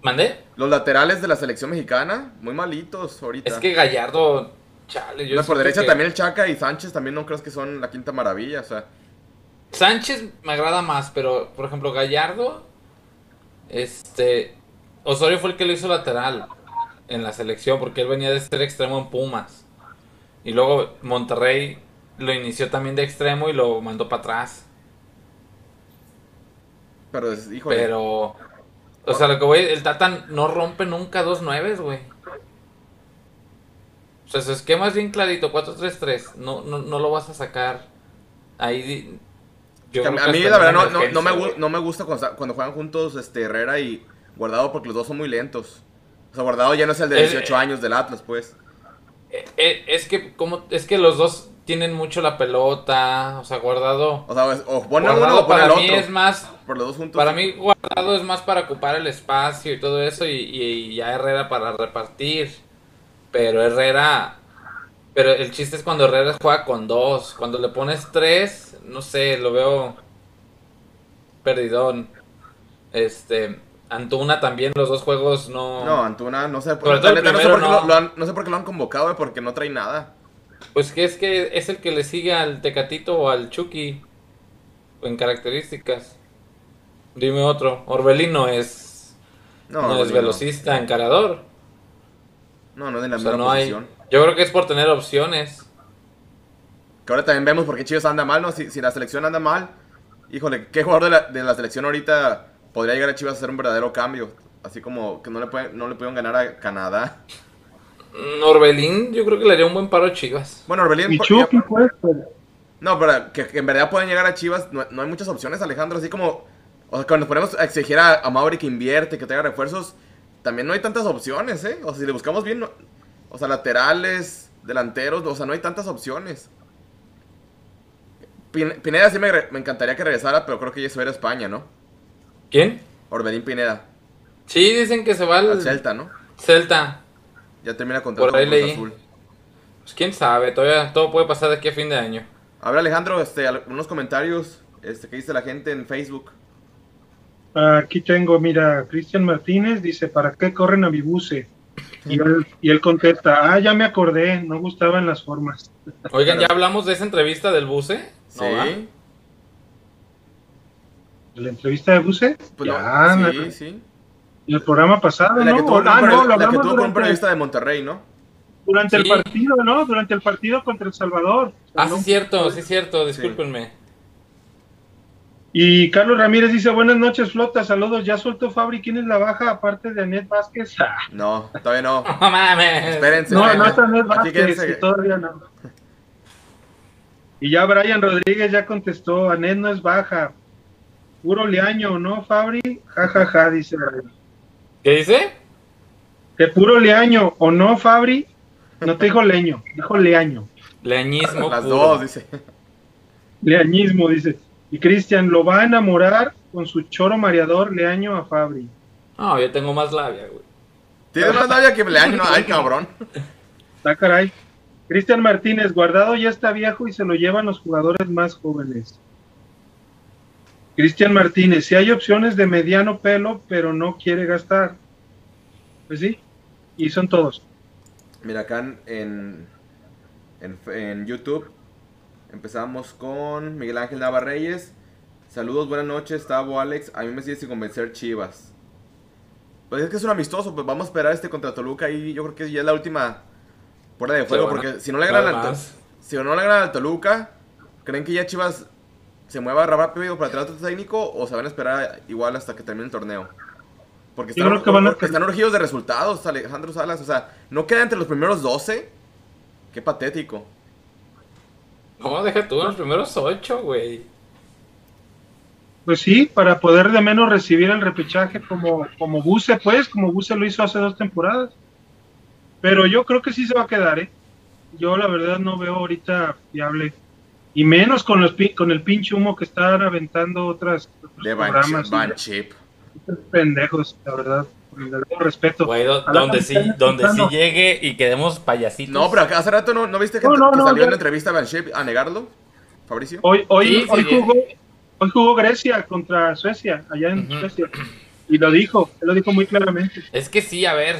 Speaker 3: ¿Mandé?
Speaker 1: Los laterales de la selección mexicana, muy malitos ahorita.
Speaker 3: Es que Gallardo, chale, yo
Speaker 1: No, por derecha
Speaker 3: que-
Speaker 1: también el Chaca y Sánchez también no crees que son la quinta maravilla, o sea.
Speaker 3: Sánchez me agrada más, pero por ejemplo Gallardo, este, Osorio fue el que lo hizo lateral en la selección porque él venía de ser extremo en Pumas y luego Monterrey lo inició también de extremo y lo mandó para atrás,
Speaker 1: Pero, híjole.
Speaker 3: pero, o sea, lo que voy, el Tata no rompe nunca dos nueves, güey. O sea, su esquema es bien clarito, 4-3-3, no, no, no lo vas a sacar ahí. yo
Speaker 1: a, a mí la verdad no, no, no me, no me gusta cuando, cuando juegan juntos este, Herrera y Guardado porque los dos son muy lentos. O sea, Guardado ya no es el de
Speaker 3: Es-
Speaker 1: 18 años del Atlas, pues.
Speaker 3: Eh, es que como es que los dos tienen mucho la pelota, o sea, guardado.
Speaker 1: O sea, es- o pone
Speaker 3: Guardado
Speaker 1: uno o pone
Speaker 3: para
Speaker 1: el
Speaker 3: mí
Speaker 1: otro.
Speaker 3: es más,
Speaker 1: Por los dos juntos.
Speaker 3: para mí guardado es más para ocupar el espacio y todo eso y, y ya Herrera para repartir. Pero Herrera, pero el chiste es cuando Herrera juega con dos, cuando le pones tres, no sé, lo veo perdidón. Este, Antuna también los dos juegos no.
Speaker 1: No, Antuna, no sé,
Speaker 3: el
Speaker 1: neta, no, sé
Speaker 3: primero,
Speaker 1: por qué
Speaker 3: no.
Speaker 1: lo, lo han, no sé por qué lo han convocado, porque no trae nada.
Speaker 3: Pues que es que es el que le sigue al Tecatito o al Chucky en características. Dime otro. Orbelino es
Speaker 1: No,
Speaker 3: no, es
Speaker 1: Orbelín
Speaker 3: velocista, encarador.
Speaker 1: No, no es de la
Speaker 3: O sea,
Speaker 1: misma
Speaker 3: no hay.
Speaker 1: posición.
Speaker 3: Yo creo que es por tener opciones.
Speaker 1: Que ahora también vemos por qué Chivas anda mal, ¿no? Si, si la selección anda mal, híjole, ¿qué jugador de la, de la selección ahorita podría llegar a Chivas a hacer un verdadero cambio? Así como que no le, pueden, no le pudieron ganar a Canadá.
Speaker 3: Mm, Orbelín, yo creo que le haría un buen paro a Chivas.
Speaker 1: Bueno, Orbelín...
Speaker 2: Y
Speaker 1: por-
Speaker 2: Chucky, pues, pero-
Speaker 1: No, pero que, que en verdad pueden llegar a Chivas, no, no hay muchas opciones, Alejandro. Así como, o sea, cuando nos ponemos a exigir a, a Mauri que invierte, que traiga refuerzos, también no hay tantas opciones, ¿eh? O sea, si le buscamos bien, no- o sea, laterales, delanteros, o sea, no hay tantas opciones. Pin- Pineda sí me, me encantaría que regresara, pero creo que ya se va a ir a España, ¿no?
Speaker 3: ¿Quién?
Speaker 1: Orbelín Pineda,
Speaker 3: Sí, dicen que se va al
Speaker 1: al Celta, ¿no?
Speaker 3: Celta.
Speaker 1: Ya termina con Cruz
Speaker 3: leí.
Speaker 1: Azul.
Speaker 3: Pues quién sabe, todavía todo puede pasar de aquí a fin de año.
Speaker 1: A ver, Alejandro, este, algunos comentarios este, que dice la gente en Facebook.
Speaker 2: Aquí tengo, mira, Cristian Martínez dice, ¿para qué corren a mi buce? Y él, y él contesta, ah, ya me acordé, no gustaban las formas.
Speaker 3: Oigan, ¿ya hablamos de esa entrevista del buce?
Speaker 1: Sí.
Speaker 3: No, ¿va?
Speaker 2: ¿De ¿La entrevista de buce?
Speaker 1: Pues
Speaker 2: ya,
Speaker 1: no, sí,
Speaker 2: el-
Speaker 1: sí.
Speaker 2: en el programa pasado,
Speaker 1: La que
Speaker 2: ¿no?
Speaker 1: tuvo, con
Speaker 2: ah, no, lo
Speaker 1: la que tuvo con periodista de Monterrey, ¿no?
Speaker 2: durante el partido, ¿no? Durante el partido contra El Salvador.
Speaker 3: Ah, sí, cierto, sí, cierto, discúlpenme.
Speaker 2: Y Carlos Ramírez dice, buenas noches, Flota, saludos, ya suelto Fabri, ¿quién es la baja aparte de Anet Vázquez? Ah,
Speaker 1: No, todavía no. (laughs)
Speaker 3: No mames.
Speaker 1: Espérense.
Speaker 2: no, no está Anet Vázquez, que todavía no. Y ya Brian Rodríguez ya contestó, Anet no es baja, puro leaño, ¿no, Fabri? Ja, ja, ja, dice Brian.
Speaker 3: ¿Qué dice?
Speaker 2: De puro leaño, ¿o no, Fabri? No te dijo leño, dijo leaño.
Speaker 3: Leañismo
Speaker 1: Las
Speaker 3: puro.
Speaker 1: dos, dice.
Speaker 2: Leañismo, dice. Y Cristian lo va a enamorar con su choro mareador leaño a Fabri.
Speaker 3: No, yo tengo más labia, güey.
Speaker 1: Tienes más labia que Leaño, ay, (laughs) cabrón.
Speaker 2: Está caray. Cristian Martínez, guardado ya está viejo y se lo llevan los jugadores más jóvenes. Cristian Martínez, si hay opciones de mediano pelo, pero no quiere gastar. Pues sí, y son todos.
Speaker 1: Mira, acá en, en, en YouTube empezamos con Miguel Ángel Nava Reyes. Saludos, buenas noches, Tavo Alex. A mí me sigue sin convencer Chivas. Pues es que es un amistoso, pues vamos a esperar este contra Toluca y yo creo que ya es la última prueba de fuego, porque si no le ganan al, si no le ganan al Toluca, ¿creen que ya Chivas se mueva rápido para traer otro técnico o se van a esperar igual hasta que termine el torneo? Porque están,
Speaker 2: creo que van a-
Speaker 1: porque están urgidos de resultados, Alejandro Salas. O sea, no queda entre los primeros 12. Qué patético.
Speaker 3: No, deja tú en los primeros ocho, güey.
Speaker 2: Pues sí, para poder de menos recibir el repechaje como, como Buse, pues, como Buse lo hizo hace dos temporadas. Pero yo creo que sí se va a quedar, ¿eh? yo la verdad no veo ahorita fiable. Y menos con los con el pinche humo que están aventando otras otros
Speaker 1: De
Speaker 2: programas. Pendejos, la verdad. Con el debido respeto.
Speaker 3: Güey, do-
Speaker 2: Ojalá
Speaker 3: donde sí, donde sí llegue y quedemos payasitos.
Speaker 1: No, pero hace rato no, ¿no viste que,
Speaker 2: No, no,
Speaker 1: que
Speaker 2: no,
Speaker 1: salió en la entrevista Van Chip a negarlo, Fabricio?
Speaker 2: Hoy, hoy,
Speaker 3: Sí,
Speaker 2: hoy,
Speaker 3: sí,
Speaker 2: jugó, hoy jugó Grecia contra Suecia, allá en. Suecia. Y lo dijo, él lo dijo muy claramente.
Speaker 3: Es que sí, a ver.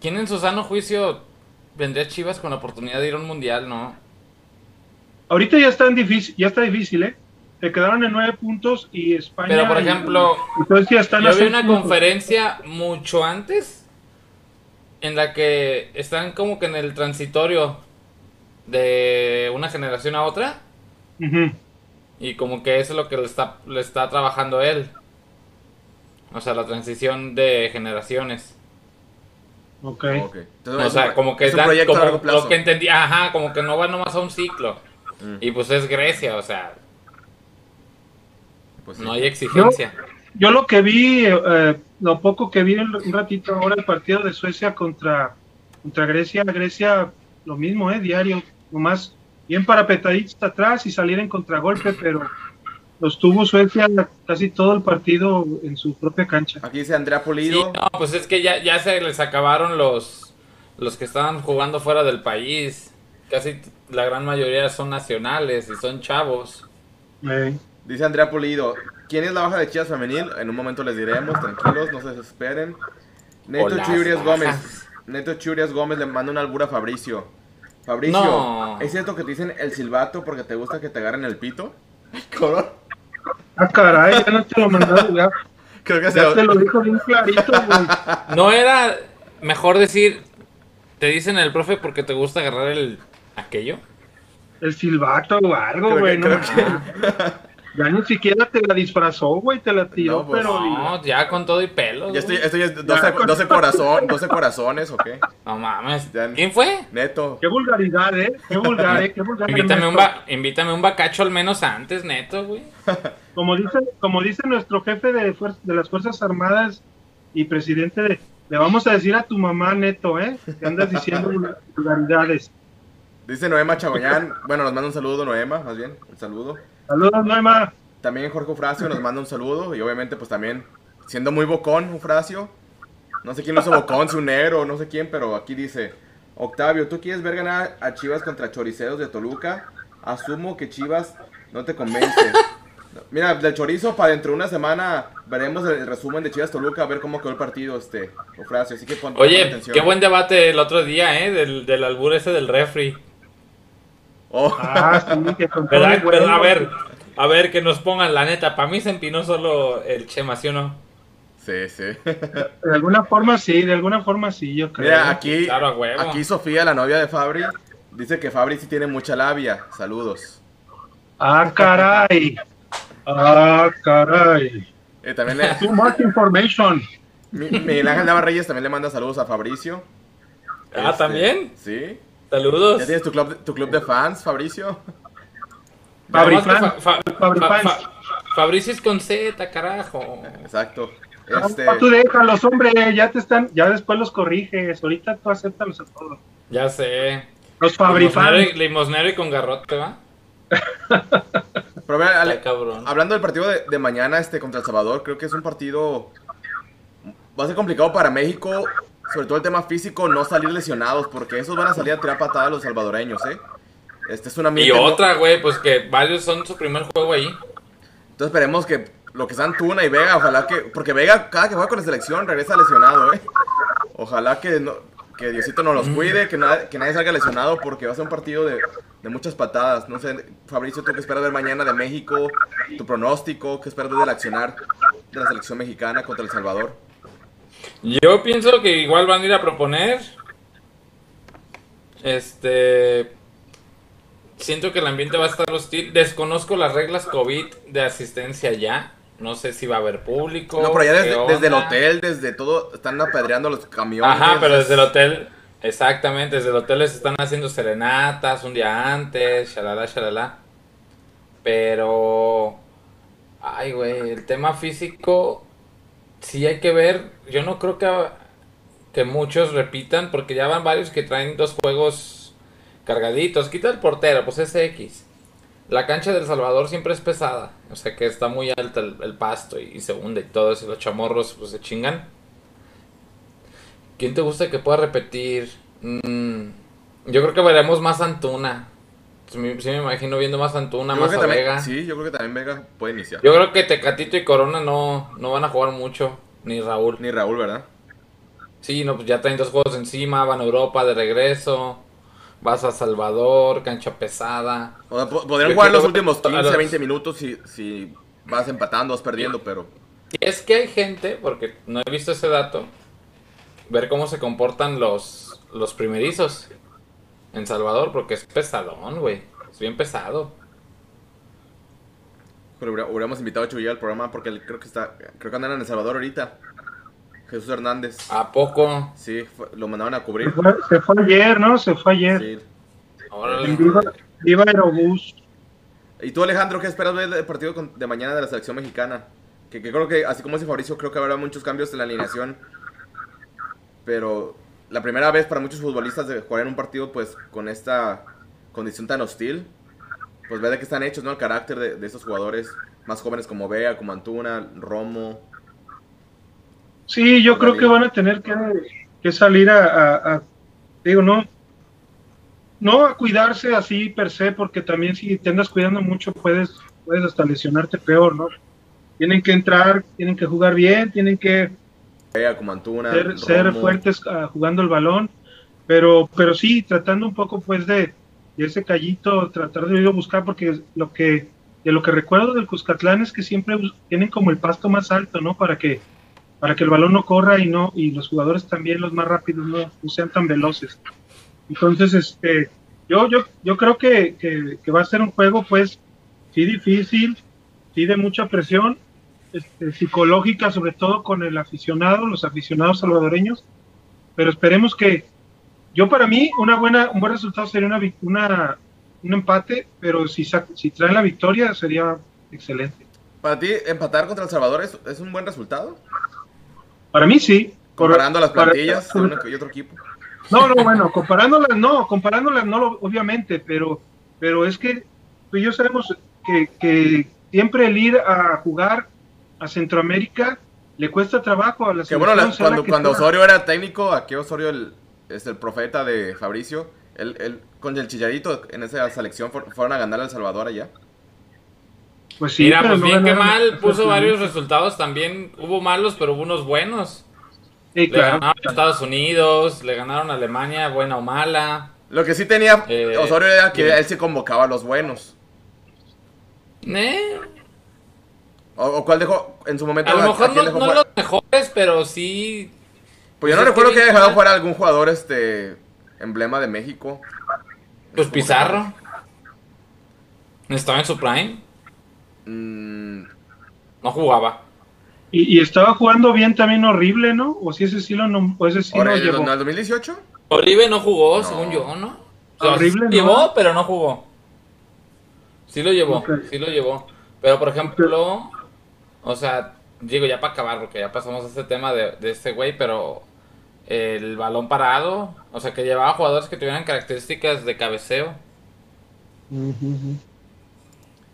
Speaker 3: ¿Quién en su sano juicio vendría a Chivas con la oportunidad de ir a un mundial, no?
Speaker 2: Ahorita ya está, en difícil, ya está difícil, ¿eh? Se quedaron en nueve puntos y España.
Speaker 3: Pero, por ejemplo,
Speaker 2: y están
Speaker 3: Yo vi una
Speaker 2: puntos.
Speaker 3: conferencia mucho antes en la que están como que en el transitorio de una generación a otra y como que eso es lo que le está, le está trabajando él. O sea, la transición de generaciones.
Speaker 2: Ok.
Speaker 1: Ok. Entonces,
Speaker 3: O sea,
Speaker 1: un-
Speaker 3: como que
Speaker 1: es un
Speaker 3: da-
Speaker 1: proyecto a
Speaker 3: como
Speaker 1: largo plazo.
Speaker 3: lo que entendí, ajá, como que no va nomás a un ciclo.
Speaker 1: Mm,
Speaker 3: Y pues es Grecia, o sea,
Speaker 1: pues sí.
Speaker 3: no hay exigencia.
Speaker 2: Yo lo que vi, eh, lo poco que vi un un ratito ahora el partido de Suecia contra, contra Grecia, Grecia lo mismo, ¿eh? Diario, nomás bien parapetaditos atrás y salir en contragolpe, pero los tuvo Suecia casi todo el partido en su propia cancha.
Speaker 1: Aquí dice Andrea
Speaker 3: Sí,
Speaker 1: Polido.
Speaker 3: no, pues es que ya, ya se les acabaron los, los que estaban jugando fuera del país. Casi la gran mayoría son nacionales y son chavos.
Speaker 2: Eh,
Speaker 1: Dice Andrea Polido. ¿Quién es la baja de Chivas femenil? En un momento les diremos, tranquilos, no se desesperen. Neto Churias
Speaker 3: bajas.
Speaker 1: Gómez. Neto Churias Gómez le manda una albura a Fabricio. Fabricio,
Speaker 3: No.
Speaker 1: ¿es cierto que te dicen el silbato porque te gusta que te agarren el pito? Cabrón.
Speaker 2: ah, caray, ya no te lo mandaron, ya,
Speaker 1: Creo que
Speaker 2: ya te
Speaker 1: se...
Speaker 2: lo dijo bien clarito, güey.
Speaker 3: No era mejor decir, te dicen el profe porque te gusta agarrar el aquello.
Speaker 2: El silbato o algo,
Speaker 1: Creo que-
Speaker 2: güey. no
Speaker 1: creo
Speaker 2: mames. Ya ni siquiera te la disfrazó, güey, te la tiró,
Speaker 1: No, pues,
Speaker 2: pero...
Speaker 3: No, ya con todo y pelo.
Speaker 1: Ya estoy,
Speaker 3: güey.
Speaker 1: esto ya es 12, 12 corazón, 12 corazones, ¿o qué?
Speaker 3: No mames.
Speaker 1: Ya-
Speaker 3: ¿Quién fue?
Speaker 1: Neto.
Speaker 2: Qué vulgaridad, ¿eh? Qué vulgar, ¿eh? Qué vulgar.
Speaker 3: Invítame un,
Speaker 2: Ernesto.
Speaker 3: ba- invítame un bacacho al menos antes, neto, güey. (laughs)
Speaker 2: Como dice, como dice nuestro jefe de, de las Fuerzas Armadas y presidente de... Le vamos a decir a tu mamá, Neto, ¿eh? Que andas diciendo vul- vulgaridades.
Speaker 1: Dice Noema Chagoñán. Bueno, nos manda un saludo, Noema, más bien. Un saludo.
Speaker 2: Saludos, Noema.
Speaker 1: También Jorge Ufracio nos manda un saludo. Y obviamente, pues también, siendo muy bocón, Ufracio. No sé quién lo hizo bocón, si un negro, no sé quién, pero aquí dice: Octavio, ¿tú quieres ver ganar a Chivas contra Choriceros de Toluca? Asumo que Chivas no te convence. Mira, del chorizo para dentro de una semana veremos el resumen de Chivas Toluca, a ver cómo quedó el partido, este, Ufracio. Así que pon, pon
Speaker 3: Oye,
Speaker 1: atención.
Speaker 3: qué buen debate el otro día, ¿eh? Del, del albur ese del refri.
Speaker 1: Oh.
Speaker 2: Ah, sí, que.
Speaker 3: ¿Verdad? A ver, a ver, que nos pongan la neta. Para mí se empinó solo el Chema, ¿sí o no?
Speaker 1: Sí, sí.
Speaker 2: De alguna forma sí, de alguna forma sí, yo creo.
Speaker 1: Mira, aquí,
Speaker 3: Claro, a huevo.
Speaker 1: aquí Sofía, la novia de Fabri, dice que Fabri sí tiene mucha labia. Saludos.
Speaker 2: Ah, caray. Ah, caray.
Speaker 1: Eh, también le-
Speaker 2: Too much information.
Speaker 1: Mi- Miguel Ángel Navarreyes también le manda saludos a Fabricio.
Speaker 3: Ah,
Speaker 1: Este,
Speaker 3: ¿también?
Speaker 1: Sí.
Speaker 3: Saludos.
Speaker 1: ¿Ya tienes tu club, tu club de fans, Fabricio?
Speaker 2: Fabri
Speaker 3: Fa- Fa- Fa- Fabricio es con Z, carajo.
Speaker 1: Exacto.
Speaker 2: No,
Speaker 1: Este,
Speaker 2: tú déjalos, hombre, ya te están, ya después los corriges. Ahorita tú acéptalos a todos.
Speaker 3: Ya sé.
Speaker 2: Los Fabri
Speaker 3: Limosnero
Speaker 2: fans.
Speaker 3: y, limosnero y con garrote, ¿va? (laughs)
Speaker 1: pero Ale,
Speaker 3: cabrón.
Speaker 1: hablando del partido de, de mañana este contra El Salvador, creo que es un partido va a ser complicado para México, sobre todo el tema físico, no salir lesionados, porque esos van a salir a tirar patadas los salvadoreños, ¿eh? Este es una
Speaker 3: Y otra, güey, pues que varios son su primer juego ahí.
Speaker 1: Entonces esperemos que lo que sean Tuna y Vega, ojalá que. Porque Vega, cada que juega con la selección, regresa lesionado, ¿eh? Ojalá que, no, que Diosito nos los cuide, que, nada- que nadie salga lesionado, porque va a ser un partido de, de muchas patadas. No sé, Fabricio, ¿tú qué esperas ver mañana de México? ¿Tu pronóstico? ¿Qué esperas del accionar de la selección mexicana contra El Salvador?
Speaker 3: Yo pienso que igual van a ir a proponer. Este. Siento que el ambiente va a estar hostil. Desconozco las reglas COVID de asistencia ya. No sé si va a haber público.
Speaker 1: No, pero ya desde, desde el hotel, desde todo, están apedreando los camiones.
Speaker 3: Ajá, pero desde el hotel. Exactamente, desde el hotel les están haciendo serenatas un día antes, shalala, shalala. Pero. Ay, güey, el tema físico. Sí hay que ver. Yo no creo que, que muchos repitan, porque ya van varios que traen dos juegos cargaditos. Quita el portero, pues es X. La cancha del Salvador siempre es pesada. O sea que está muy alta el, el pasto y, se hunde y todo eso. y Los chamorros pues se chingan. ¿Quién te gusta que pueda repetir? Mm, yo creo que veremos más Antuna. Sí me, imagino viendo más
Speaker 1: Yo creo
Speaker 3: más a
Speaker 1: también-
Speaker 3: Vega.
Speaker 1: Sí, yo creo que también Vega puede iniciar.
Speaker 3: Yo creo que Tecatito y Corona no, no van a jugar mucho. Ni Raúl.
Speaker 1: Ni Raúl, ¿verdad?
Speaker 3: Sí, no, pues ya traen dos juegos encima, van a Europa de regreso, vas a Salvador, cancha pesada.
Speaker 1: O sea, po- podrían
Speaker 3: Yo
Speaker 1: jugar los últimos
Speaker 3: a
Speaker 1: 15,
Speaker 3: los-
Speaker 1: 20 minutos si, si vas empatando, vas perdiendo, pero...
Speaker 3: Es que hay gente, porque no he visto ese dato, ver cómo se comportan los, los primerizos en Salvador, porque es pesadón, güey. Es bien pesado.
Speaker 1: Pero hubiera- hubiéramos invitado a Chuyá al programa porque él creo que está... Creo que andan en El Salvador ahorita. Jesús Hernández.
Speaker 3: ¿A poco?
Speaker 1: Sí, fue- lo mandaban a
Speaker 2: Se
Speaker 1: cubrir.
Speaker 2: fue, se fue ayer, ¿no? Se fue ayer.
Speaker 1: Sí.
Speaker 3: Órale.
Speaker 2: Viva, Viva Aerobús.
Speaker 1: ¿Y tú, Alejandro, qué esperas ver del partido de mañana de la selección mexicana? Que, que creo que, así como dice Fabricio, creo que habrá muchos cambios en la alineación. Pero la primera vez para muchos futbolistas de jugar en un partido, pues, con esta condición tan hostil, pues ve de qué están hechos, ¿no? El carácter de, de esos jugadores más jóvenes como Vega, como Antuna, Romo.
Speaker 2: Sí, yo creo que van a tener que, que salir a, a- a- digo, no, no a cuidarse así per se, porque también si te andas cuidando mucho puedes, puedes hasta lesionarte peor, ¿no? Tienen que entrar, tienen que jugar bien, tienen que
Speaker 1: como Antuna,
Speaker 2: ser, ser fuertes ah, jugando el balón, pero, pero sí, tratando un poco pues de, de ese callito, tratar de ir a buscar, porque lo que, de lo que recuerdo del Cuscatlán es que siempre tienen como el pasto más alto, ¿no? Para que, para que el balón no corra y no, y los jugadores también, los más rápidos, no, no sean tan veloces. Entonces, este, yo, yo, yo creo que, que, que va a ser un juego, pues, sí difícil, sí de mucha presión, este, psicológica, sobre todo con el aficionado, los aficionados salvadoreños, pero esperemos que, yo para mí, una buena, un buen resultado sería una, una, un empate, pero si, si traen la victoria sería excelente.
Speaker 1: Para ti, empatar contra El Salvador es, es un buen resultado.
Speaker 2: Para mí sí.
Speaker 1: Comparando las
Speaker 2: para-
Speaker 1: plantillas de uno y otro equipo.
Speaker 2: No, no, bueno, comparándolas no, comparándolas no, obviamente, pero, pero es que tú y yo sabemos que, que siempre el ir a jugar a Centroamérica le cuesta trabajo a la
Speaker 1: Que bueno, la-
Speaker 2: la
Speaker 1: cuando,
Speaker 2: que
Speaker 1: cuando. Osorio era técnico, aquí Osorio el, es el profeta de Fabricio, él, él con el chillarito en esa selección fu- fueron a ganar a El Salvador allá.
Speaker 2: Pues sí,
Speaker 3: Mira, pues
Speaker 2: no
Speaker 3: bien que mal, puso varios resultados también. Hubo malos, pero hubo unos buenos.
Speaker 2: Sí,
Speaker 3: Le
Speaker 2: claro.
Speaker 3: ganaron a Estados Unidos, le ganaron a Alemania, buena o mala.
Speaker 1: Lo que sí tenía
Speaker 3: Eh,
Speaker 1: Osorio era que
Speaker 3: dime.
Speaker 1: él se convocaba a los buenos.
Speaker 3: Eh,
Speaker 1: O, o cuál dejó en su momento.
Speaker 3: a lo
Speaker 1: ¿a
Speaker 3: mejor no,
Speaker 1: dejó
Speaker 3: no los mejores, pero sí.
Speaker 1: Pues yo no recuerdo
Speaker 3: que
Speaker 1: haya dejado fuera algún jugador este emblema de México.
Speaker 3: Pues Pizarro. Estaba en su prime,
Speaker 1: Mm,
Speaker 3: no jugaba.
Speaker 2: Y, y estaba jugando bien también horrible, ¿no? O si ese sí lo, no, o ese sí
Speaker 1: ahora, ¿en el-
Speaker 2: llevó.
Speaker 1: en el 2018?
Speaker 3: Oribe no jugó,
Speaker 1: No.
Speaker 3: según yo, ¿no?
Speaker 2: Horrible,
Speaker 3: sí
Speaker 2: ¿no?
Speaker 3: llevó, pero no jugó. Sí lo llevó, sí lo llevó. Pero por ejemplo, o sea, digo ya para acabar, porque ya pasamos a este tema de, de este güey, pero el balón parado, o sea, que llevaba jugadores que tuvieran características de cabeceo.
Speaker 2: Ujú.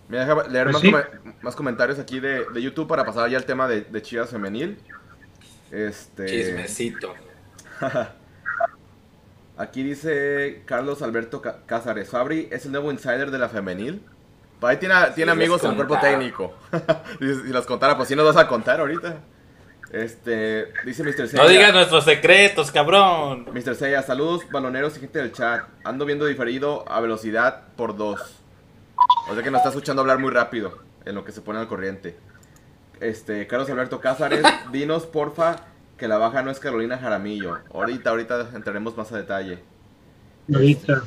Speaker 1: Mira, deja leer
Speaker 2: Pues
Speaker 1: más,
Speaker 2: sí.
Speaker 1: come- más comentarios aquí de, de YouTube para pasar ya al tema de, de Chivas Femenil. Este.
Speaker 3: Chismecito. (laughs)
Speaker 1: Aquí dice Carlos Alberto Ca- Cázares. Fabri es el nuevo insider de la femenil. Ahí tiene, tiene amigos en el cuerpo técnico. (laughs) si, si los contara, pues sí nos vas a contar ahorita. Este, dice Mr. Seiya.
Speaker 3: No digas nuestros secretos, cabrón.
Speaker 1: Mr. Seiya, saludos baloneros y gente del chat. Ando viendo diferido a velocidad por dos. O sea que nos está escuchando hablar muy rápido en lo que se pone al corriente. Este, Carlos Alberto Cázares, (laughs) dinos porfa que la baja no es Carolina Jaramillo. Ahorita, ahorita entraremos más a detalle.
Speaker 2: Ahorita.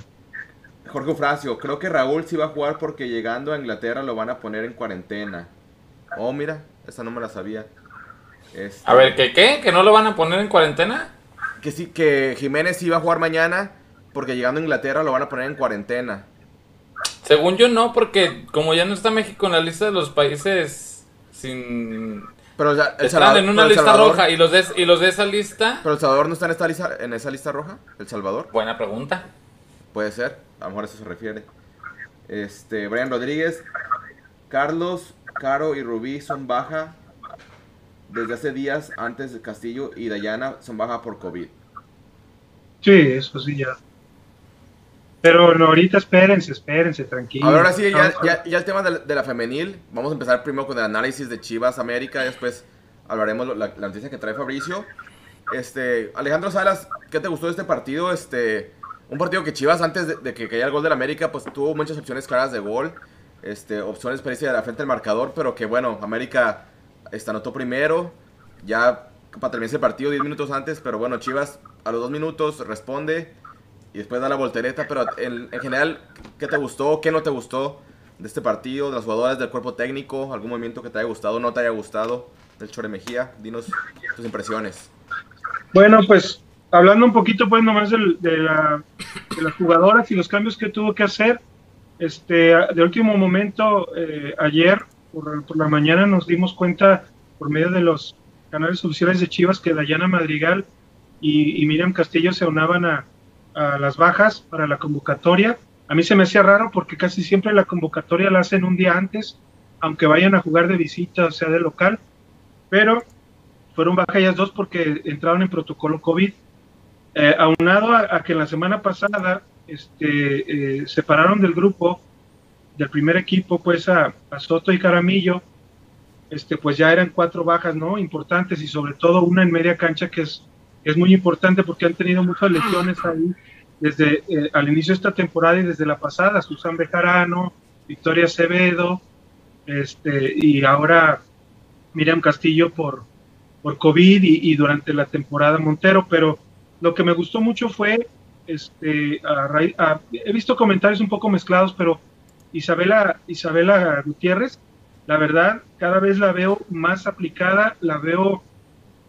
Speaker 1: Jorge Ufracio, creo que Raúl sí va a jugar porque llegando a Inglaterra lo van a poner en cuarentena. Oh, mira, esa no me la sabía. Este,
Speaker 3: A ver, ¿qué qué? ¿Que no lo van a poner en cuarentena?
Speaker 1: Que sí, que Jiménez sí va a jugar mañana porque llegando a Inglaterra lo van a poner en cuarentena.
Speaker 3: Según yo no, porque como ya no está México en la lista de los países sin...
Speaker 1: Pero ya,
Speaker 3: Están
Speaker 1: Salvador,
Speaker 3: en una
Speaker 1: pero
Speaker 3: lista
Speaker 1: Salvador-
Speaker 3: roja y los, de, y los de esa lista...
Speaker 1: Pero El Salvador no está en, esta lista, en esa lista roja, El Salvador.
Speaker 3: Buena pregunta.
Speaker 1: Puede ser, a lo mejor a eso se refiere. Este, Brian Rodríguez, Carlos, Caro y Rubí son baja desde hace días antes de Castillo y Dayana son baja por COVID.
Speaker 2: Sí, eso sí ya. Pero no, ahorita espérense, espérense, tranquilo.
Speaker 1: Ahora sí, ya, ya, ya el tema de, de, la femenil. Vamos a empezar primero con el análisis de Chivas América. Después hablaremos la, la noticia que trae Fabricio. Este, Alejandro Salas, ¿qué te gustó de este partido? Este, un partido que Chivas antes de, que cayera el gol del América, pues tuvo muchas opciones claras de gol. Este, opciones parece de la frente del marcador, pero que bueno, América este, anotó primero. Ya para terminar ese partido 10 minutos antes, pero bueno, Chivas a los 2 minutos responde y después da la voltereta, pero en, en, general, ¿qué te gustó? ¿Qué no te gustó de este partido? De las jugadoras del cuerpo técnico, algún movimiento que te haya gustado, no te haya gustado del Chore Mejía, dinos tus impresiones.
Speaker 2: Bueno, pues hablando un poquito pues nomás de, la, de las jugadoras y los cambios que tuvo que hacer, este, de último momento, eh, ayer por, por, la mañana nos dimos cuenta por medio de los canales oficiales de Chivas que Dayana Madrigal y, y Miriam Castillo se unaban a, a las bajas para la convocatoria. A mí se me hacía raro porque casi siempre la convocatoria la hacen un día antes, aunque vayan a jugar de visita, o sea, de local, pero fueron bajas ellas dos porque entraron en protocolo COVID. Eh, aunado a, a, que la semana pasada este, eh, separaron del grupo, del primer equipo, pues a, Soto y Caramillo, este, pues ya eran cuatro bajas, ¿no? Importantes y sobre todo una en media cancha que es es muy importante porque han tenido muchas lesiones ahí desde eh, al inicio de esta temporada y desde la pasada, Susan Bejarano, Victoria Acevedo, este, y ahora Miriam Castillo por, por COVID y, durante la temporada Montero, pero lo que me gustó mucho fue, este, a, a, he visto comentarios un poco mezclados, pero Isabela, Isabela Gutiérrez, la verdad, cada vez la veo más aplicada, la veo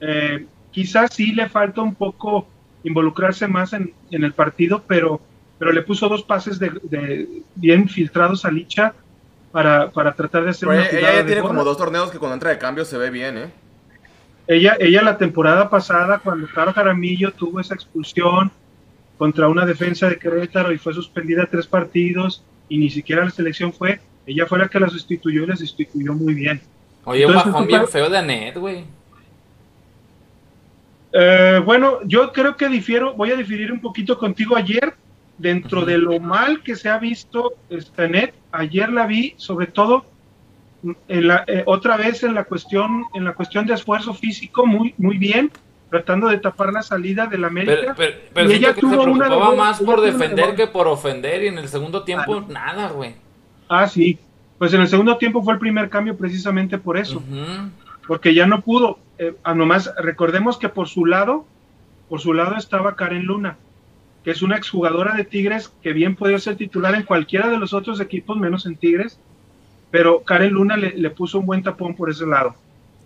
Speaker 2: eh, quizás sí le falta un poco involucrarse más en, en el partido, pero, pero le puso dos pases de, de bien filtrados a Licha para, para tratar de hacer
Speaker 1: una ella, ella tiene como dos torneos que cuando entra de cambio se ve bien, ¿eh?
Speaker 2: Ella, ella la temporada pasada, cuando Caro Jaramillo tuvo esa expulsión contra una defensa de Querétaro y fue suspendida tres partidos y ni siquiera la selección fue, ella fue la que la sustituyó y la sustituyó muy bien.
Speaker 3: Oye, Entonces, un bajón bien feo de Anet, güey.
Speaker 2: Eh, bueno, yo creo que difiero, voy a diferir un poquito contigo ayer, dentro de lo mal que se ha visto esta net, ayer la vi sobre todo en la, eh, otra vez en la cuestión, en la cuestión de esfuerzo físico muy, muy bien, tratando de tapar la salida del América.
Speaker 3: Pero, pero, pero
Speaker 2: y ella
Speaker 3: que
Speaker 2: tuvo
Speaker 3: se
Speaker 2: una
Speaker 3: preocupaba más por defender
Speaker 2: de-
Speaker 3: que por ofender y en el segundo tiempo nada, güey.
Speaker 2: Ah, sí. Pues en el segundo tiempo fue el primer cambio precisamente por eso. Porque ya no pudo. Eh, a nomás recordemos que por su lado, por su lado estaba Karen Luna, que es una exjugadora de Tigres que bien podía ser titular en cualquiera de los otros equipos menos en Tigres, pero Karen Luna le, le puso un buen tapón por ese lado.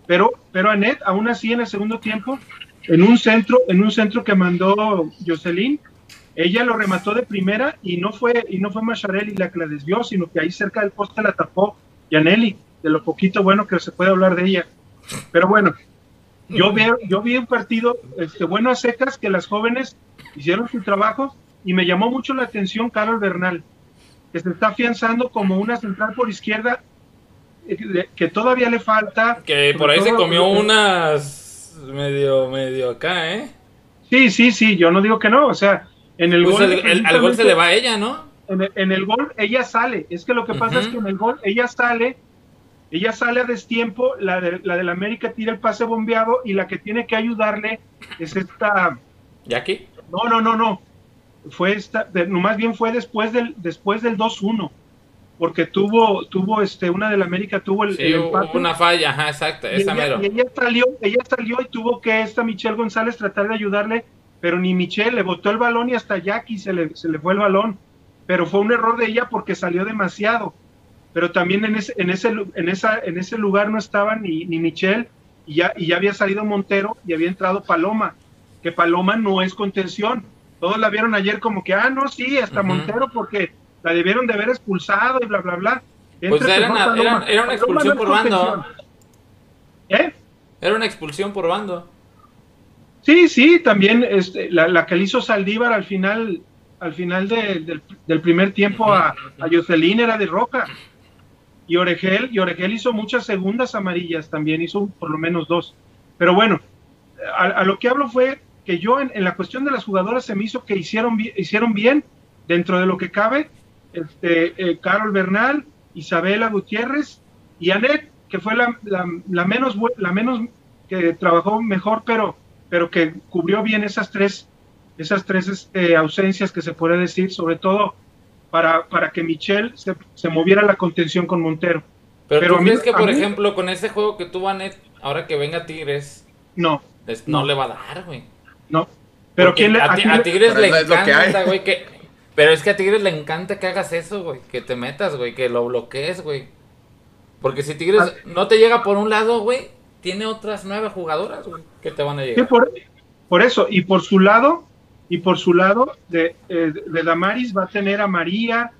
Speaker 2: Pero, pero Anet, aún así en el segundo tiempo, en un centro, en un centro que mandó Jocelyn, ella lo remató de primera y no fue, y no fue Macharelli la que la desvió, sino que ahí cerca del poste la tapó Yaneli, de lo poquito bueno que se puede hablar de ella. Pero bueno, yo, veo, yo vi un partido este, bueno a secas que las jóvenes hicieron su trabajo y me llamó mucho la atención Carol Bernal, que se está afianzando como una central por izquierda eh, que todavía le falta.
Speaker 3: Que por ahí se comió unas medio, medio acá, ¿eh?
Speaker 2: Sí, sí, sí, yo no digo que no, o sea, en el
Speaker 3: Pues
Speaker 2: gol.
Speaker 3: el- el- al gol se le va a ella, ¿no?
Speaker 2: en el, en el gol ella sale. Es que lo que pasa es que en el gol ella sale, ella sale a destiempo, la de, la del América tira el pase bombeado y la que tiene que ayudarle es esta.
Speaker 3: Jackie.
Speaker 2: No, no, no, no. Fue esta, no, más bien fue después del, después del 2-1. Porque tuvo, tuvo este, una del América tuvo el,
Speaker 3: Sí,
Speaker 2: el
Speaker 3: hubo
Speaker 2: empate.
Speaker 3: una falla, ajá, exacto, esa
Speaker 2: ella,
Speaker 3: mero.
Speaker 2: y ella salió, ella salió y tuvo que esta Michelle González tratar de ayudarle, pero ni Michelle le botó el balón y hasta Jackie se le, se le fue el balón. Pero fue un error de ella porque salió demasiado. Pero también en ese, en ese, en esa, en ese lugar no estaba ni, ni Michelle y ya, y ya había salido Montero y había entrado Paloma, que Paloma no es contención. Todos la vieron ayer como que, ah, no, sí, hasta. Montero porque la debieron de haber expulsado y bla, bla, bla.
Speaker 3: Pues era una- era- era una expulsión por bando.
Speaker 2: ¿Eh?
Speaker 3: Era una expulsión por bando.
Speaker 2: Sí, sí, también este, la, la que le hizo Saldívar al final al final del, primer tiempo a, a Jocelyn era de roja. Y Oregel, y Oregel hizo muchas segundas amarillas también, hizo por lo menos dos. Pero bueno, a, lo que hablo fue que yo en, la cuestión de las jugadoras se me hizo que hicieron, hicieron bien dentro de lo que cabe. Este, eh, Carol Bernal, Isabela Gutiérrez y Anet, que fue la, la, menos, la menos que trabajó mejor, pero, pero que cubrió bien esas tres, esas tres este, ausencias que se puede decir, sobre todo para, para que Michelle se, se moviera la contención con Montero.
Speaker 3: Pero, ¿tú crees que, por ejemplo, con ese juego que tuvo Anet, ahora que venga Tigres,
Speaker 2: no,
Speaker 3: no, le va a dar, güey?
Speaker 2: No. Pero ¿quién
Speaker 3: le, a, a, Tigres le encanta, güey, que... Pero es que a Tigres le encanta que hagas eso, güey, que te metas, güey, que lo bloquees, güey. Porque si Tigres ah. no te llega por un lado, güey, tiene otras nueve jugadoras, güey, que te van a llegar.
Speaker 2: por, por eso, y por su lado, y por su lado de, eh, de Damaris va a tener a María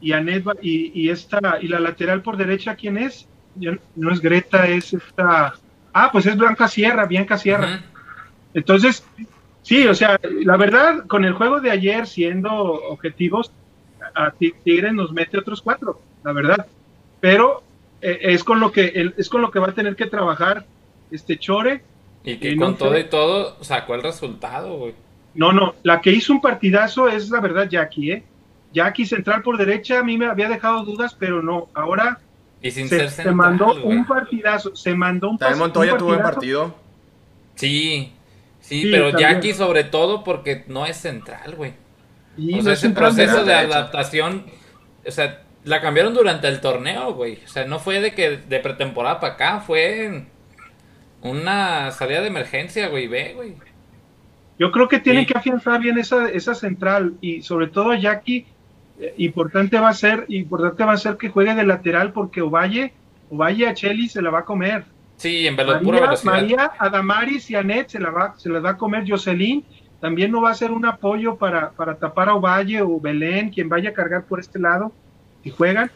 Speaker 2: y a Ned y, y, esta y la lateral por derecha quién es no es Greta es esta ah pues es Blanca Sierra Bianca Sierra entonces sí o sea la verdad con el juego de ayer siendo objetivos a Tigres nos mete otros cuatro la verdad. Pero eh, es con lo que es con lo que va a tener que trabajar este Chore.
Speaker 3: Y que con todo y todo sacó el resultado güey.
Speaker 2: No, no, la que hizo un partidazo es la verdad Jackie, ¿eh? Jackie central por derecha a mí me había dejado dudas, pero no, ahora
Speaker 3: y sin se,
Speaker 2: se mandó un partidazo, se mandó un
Speaker 1: También Montoya tuvo un partido.
Speaker 3: Sí, sí, pero Jackie sobre todo porque no es central, güey. o sea, ese proceso de adaptación, o sea, la cambiaron durante el torneo, güey. O sea, no fue de que de pretemporada para acá, fue una salida de emergencia, güey, ve, güey.
Speaker 2: Yo creo que tienen que afianzar bien esa, esa central y sobre todo Jackie, eh, importante va a ser, importante va a ser que juegue de lateral porque Ovalle, Ovalle a Cheli se la va a comer.
Speaker 3: Sí, en
Speaker 2: María,
Speaker 3: pura velocidad.
Speaker 2: María, Adamaris y Anet se la va, se las va a comer Jocelyn. También no va a ser un apoyo para, para tapar a Ovalle o Belén, quien vaya a cargar por este lado y juegan.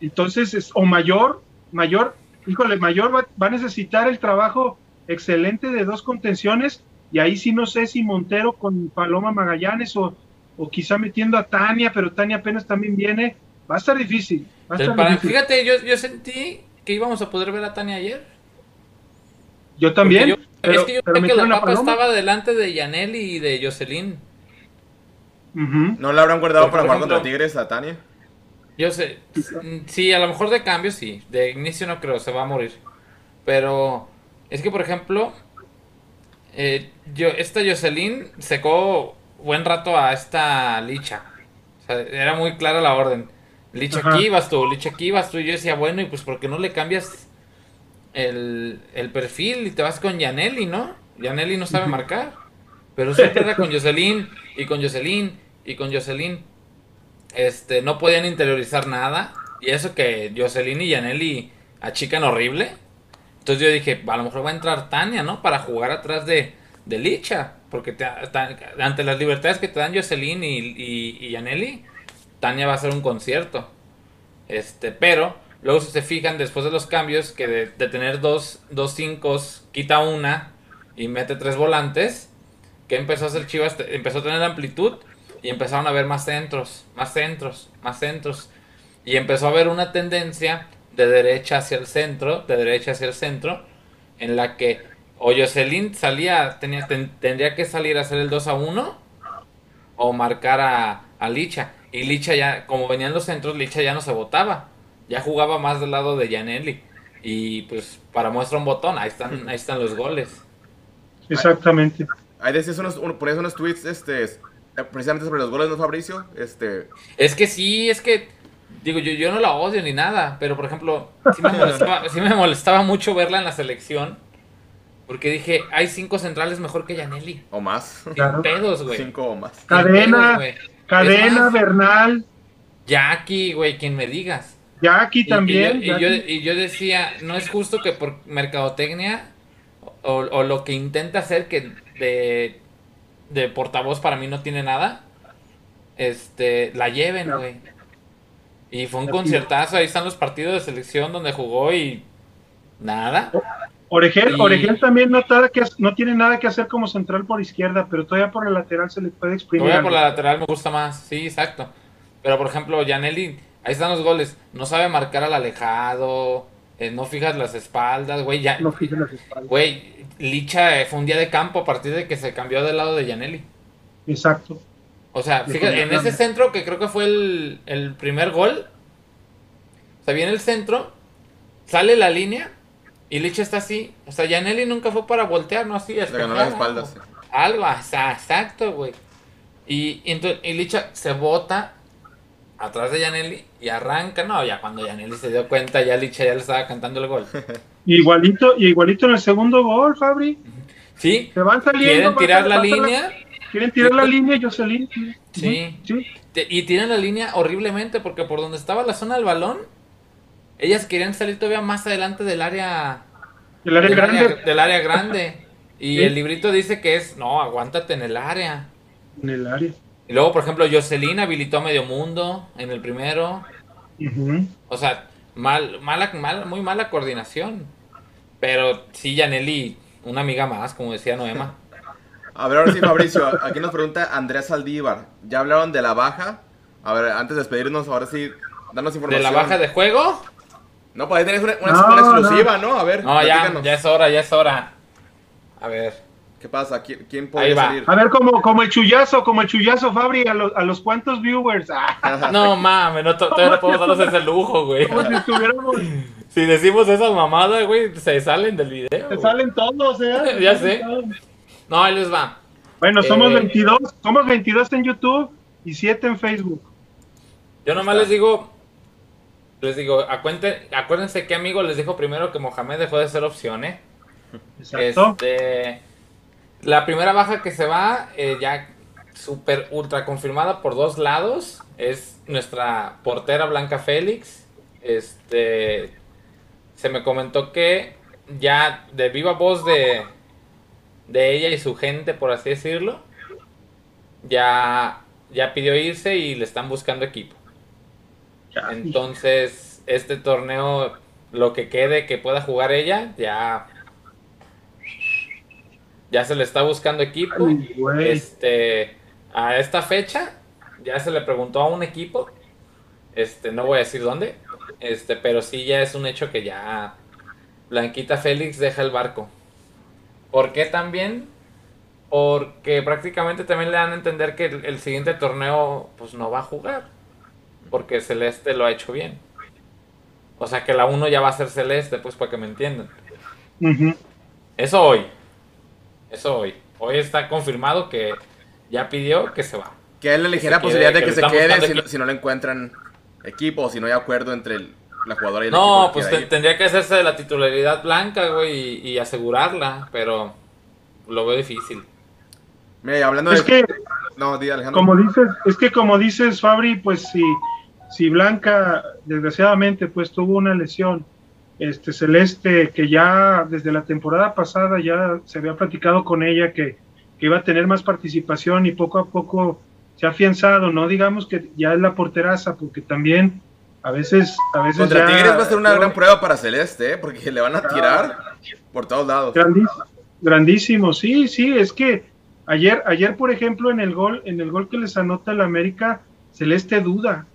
Speaker 2: Entonces, es, o Mayor, Mayor, híjole, Mayor va, va a necesitar el trabajo excelente de dos contenciones y ahí sí no sé si Montero con Paloma Magallanes o, o quizá metiendo a Tania, pero Tania apenas también viene. Va a estar difícil.
Speaker 3: Fíjate, yo, yo sentí que íbamos a poder ver a Tania ayer.
Speaker 2: Yo también.
Speaker 3: pero, es que yo creo que la papa estaba delante de Yaneli y de Jocelyn.
Speaker 1: ¿No la habrán guardado para jugar contra Tigres a Tania?
Speaker 3: Yo sé. Sí, a lo mejor de cambio sí. De inicio no creo, se va a morir. Pero es que, por ejemplo, eh, yo, esta Jocelyn secó buen rato a esta Licha. O sea, era muy clara la orden. Licha aquí vas tú, Licha aquí vas tú. Y yo decía, bueno, y pues ¿por qué no le cambias el, perfil y te vas con Yaneli, no? Yaneli no sabe marcar. Pero siempre era (laughs) con Jocelyn y con Jocelyn y con Jocelyn. Este, no podían interiorizar nada. Y eso que Jocelyn y Yaneli achican horrible. Entonces yo dije, a lo mejor va a entrar Tania, ¿no? Para jugar atrás de, de Licha. Porque ante las libertades que te dan Jocelyn y, y, y Yaneli, Tania va a hacer un concierto. Este, pero luego si se fijan después de los cambios, que de, tener dos, dos cinco, quita una y mete tres volantes. Que empezó a hacer Chivas, empezó a tener amplitud y empezaron a ver más centros, más centros, más centros. Y empezó a haber una tendencia de derecha hacia el centro, de derecha hacia el centro, en la que o Jocelyn salía, tenía, tendría que salir a hacer el 2 a 1 o marcar a, a, Licha. Y Licha ya, como venían los centros, Licha ya no se votaba, ya jugaba más del lado de Janelli. Y pues para muestra un botón, ahí están, ahí están los goles.
Speaker 2: Exactamente.
Speaker 1: Ahí decías unos, por eso unos tweets, este, precisamente sobre los goles, ¿no, Fabricio? Este...
Speaker 3: Es que sí, es que Digo, yo, yo no la odio ni nada, pero por ejemplo, sí me, molestaba, mucho verla en la selección. Porque dije, hay cinco centrales mejor que Yaneli.
Speaker 1: O más.
Speaker 3: Sin pedos, güey.
Speaker 1: Cinco o más.
Speaker 2: Cadena, Cadena, Bernal.
Speaker 3: Jackie, güey, quien me digas.
Speaker 2: Jackie también.
Speaker 3: Y, yo, y, yo, decía, no es justo que por mercadotecnia o, o lo que intenta hacer que de, de portavoz para mí no tiene nada, este, la lleven, güey. Y fue un conciertazo, ahí están los partidos de selección donde jugó y nada.
Speaker 2: Oregel,
Speaker 3: Y-
Speaker 2: Oregel también no, que, no tiene nada que hacer como central por izquierda, pero todavía por la lateral se le puede exprimir.
Speaker 3: Todavía
Speaker 2: algo.
Speaker 3: por la lateral me gusta más, sí, exacto. Pero por ejemplo, Janelli, ahí están los goles. No sabe marcar al alejado, eh, no fijas las espaldas, güey. Ya,
Speaker 2: No fije las espaldas.
Speaker 3: güey, Licha eh, fue un día de campo a partir de que se cambió del lado de Janelli.
Speaker 2: Exacto.
Speaker 3: O sea, fíjate, en ese centro que creo que fue el, el primer gol, o sea, viene el centro, sale la línea y Licha está así. O sea, Janelli nunca fue para voltear, ¿no? Así,
Speaker 1: Le ganó las espaldas.
Speaker 3: algo. Algo, o sea, exacto, güey. Y, y entonces y Licha se bota atrás de Janelli y arranca. No, ya cuando Janelli se dio cuenta, ya Licha ya le estaba cantando el gol. (laughs)
Speaker 2: Igualito, igualito en el segundo gol, Fabri.
Speaker 3: Sí,
Speaker 2: Se van saliendo.
Speaker 3: quieren tirar la línea.
Speaker 2: Quieren tirar la línea, Jocelyn.
Speaker 3: Sí.
Speaker 2: Sí.
Speaker 3: Y tiran la línea horriblemente porque por donde estaba la zona del balón, ellas querían salir todavía más adelante del área,
Speaker 2: El área
Speaker 3: del
Speaker 2: grande.
Speaker 3: área, del área grande. (laughs) Y
Speaker 2: Sí.
Speaker 3: el librito dice que es, no, aguántate en el área.
Speaker 2: En el área.
Speaker 3: Y luego, por ejemplo, Jocelyn habilitó a medio mundo en el primero. O sea, mal, mala, mal, muy mala coordinación. Pero sí, Yaneli, una amiga más, como decía Noema.
Speaker 1: A ver, ahora sí, Fabricio, aquí nos pregunta Andrés Saldívar. ¿Ya hablaron de la baja? A ver, antes de despedirnos, ahora sí, danos
Speaker 3: ¿De
Speaker 1: información.
Speaker 3: la baja de juego?
Speaker 1: No, pues ahí tenés una, una-
Speaker 2: No,
Speaker 1: una exclusiva, ¿no? A ver,
Speaker 3: No, ya es hora, ya es hora. A ver.
Speaker 1: ¿Qué pasa? ¿Quién, quién
Speaker 3: va.
Speaker 1: salir?
Speaker 2: A ver, como, como el chullazo, como el chullazo, Fabri, a los, a los cuantos viewers. Ah,
Speaker 3: No mames, no, to- todavía no podemos darnos ese lujo, güey.
Speaker 2: como si estuviéramos.
Speaker 3: Si decimos esa mamada, güey, se salen del video.
Speaker 2: Se
Speaker 3: güey.
Speaker 2: salen todos, ¿eh? (laughs)
Speaker 3: Ya sé. No, ahí les va.
Speaker 2: Bueno, somos
Speaker 3: Eh,
Speaker 2: 22, somos 22 en YouTube y 7 en Facebook.
Speaker 3: Yo nomás les digo, les digo, acuente- acuérdense que amigo les dijo primero que Mohamed dejó de ser opción, ¿eh?
Speaker 2: Exacto.
Speaker 3: Este, la primera baja que se va, eh, ya super ultra confirmada por dos lados, es nuestra portera Blanca Félix. Este, se me comentó que ya de viva voz de, de ella y su gente, por así decirlo, ya, ya pidió irse y le están buscando equipo. Entonces, este torneo, lo que quede que pueda jugar ella, ya. Ya se le está buscando equipo.
Speaker 2: Ay.
Speaker 3: Este. A esta fecha, ya se le preguntó a un equipo. Este, no voy a decir dónde. Este, pero sí ya es un hecho que ya. Blanquita Félix deja el barco. ¿Por qué también? Porque prácticamente también le dan a entender que el, el siguiente torneo pues no va a jugar. Porque Celeste lo ha hecho bien. O sea que la 1 ya va a ser Celeste, pues para que me entiendan. Eso hoy. Eso hoy. Hoy está confirmado que ya pidió que se va.
Speaker 1: Que él le ligera posibilidad de
Speaker 3: que
Speaker 1: se quede si no, si no le encuentran equipo o si no hay acuerdo entre el- la jugadora y el
Speaker 3: No,
Speaker 1: equipo.
Speaker 3: pues
Speaker 1: quiera ir.
Speaker 3: tendría que hacerse de la titularidad blanca, güey, y, y asegurarla, pero lo veo difícil.
Speaker 1: Mira, y hablando
Speaker 2: Es
Speaker 1: de...
Speaker 2: que,
Speaker 1: No, di Alejandro.
Speaker 2: como dices, es que como dices, Fabri, pues si, si Blanca, desgraciadamente, pues tuvo una lesión, este Celeste, que ya desde la temporada pasada ya se había platicado con ella que, que iba a tener más participación y poco a poco se ha afianzado, no digamos que ya es la porteraza, porque también a veces, a veces
Speaker 1: Contra
Speaker 2: ya-
Speaker 1: Tigres va a ser una gran prueba para Celeste, ¿eh? porque le van a tirar por todos lados.
Speaker 2: Grandísimo, grandísimo, sí, sí, es que ayer, ayer por ejemplo en el gol, en el gol que les anota el América, Celeste duda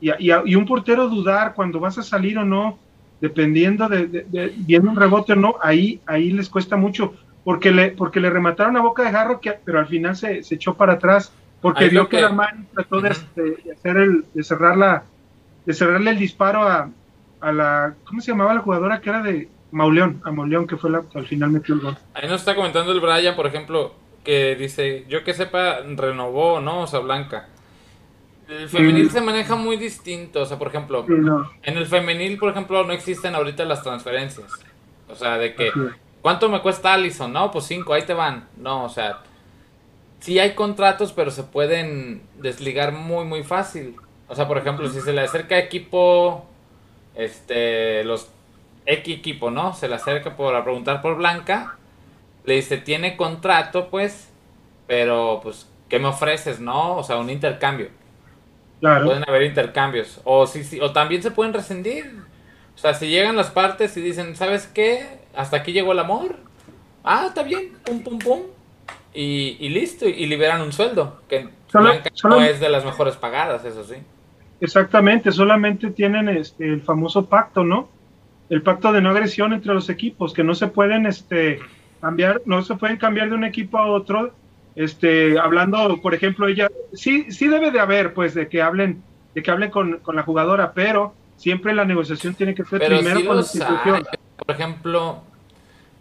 Speaker 2: y, y, y un portero dudar cuando vas a salir o no, dependiendo de, de- de- viendo un rebote o no, ahí, ahí les cuesta mucho porque le, porque le remataron a boca de jarro, que, pero al final se, se echó para atrás porque
Speaker 3: Ahí
Speaker 2: vio que, la Armani trató de hacer el, de cerrar la, de cerrarle el disparo a, a la, ¿cómo se llamaba la jugadora que era de Mauleón? A Mauleón, que fue la que al final metió el gol.
Speaker 3: Ahí nos está comentando el Brian, por ejemplo, que dice, yo que sepa, renovó, ¿no? O sea, Blanca. El femenil
Speaker 2: Mm.
Speaker 3: se maneja muy distinto, o sea, por ejemplo,
Speaker 2: no,
Speaker 3: en el femenil, por ejemplo, no existen ahorita las transferencias. O sea, de que. ¿cuánto me cuesta Allison? No, pues cinco, ahí te van. No, o sea, sí hay contratos, pero se pueden desligar muy, muy fácil. O sea, por ejemplo, si se le acerca equipo, este, los X equipo, ¿no? Se le acerca por a preguntar por Blanca, le dice, tiene contrato, pues, pero, pues, ¿qué me ofreces, no? O sea, un intercambio.
Speaker 2: Claro.
Speaker 3: Pueden haber intercambios. O, sí, sí, o también se pueden rescindir. O sea, si llegan las partes y dicen, ¿sabes qué? hasta aquí llegó el amor. Ah, está bien, pum, pum, pum. Y, y listo, y liberan un sueldo, que
Speaker 2: Solo-
Speaker 3: Blanca
Speaker 2: solo-
Speaker 3: no es de las mejores pagadas, eso sí.
Speaker 2: Exactamente, solamente tienen este, el famoso pacto, ¿no? El pacto de no agresión entre los equipos, que no se pueden este, cambiar, no se pueden cambiar de un equipo a otro, este, hablando, por ejemplo, ella, sí, sí debe de haber, pues, de que hablen, de que hablen con, con la jugadora, pero siempre la negociación tiene que ser
Speaker 3: Pero
Speaker 2: primero
Speaker 3: sí
Speaker 2: con la institución.
Speaker 3: hay. Por ejemplo,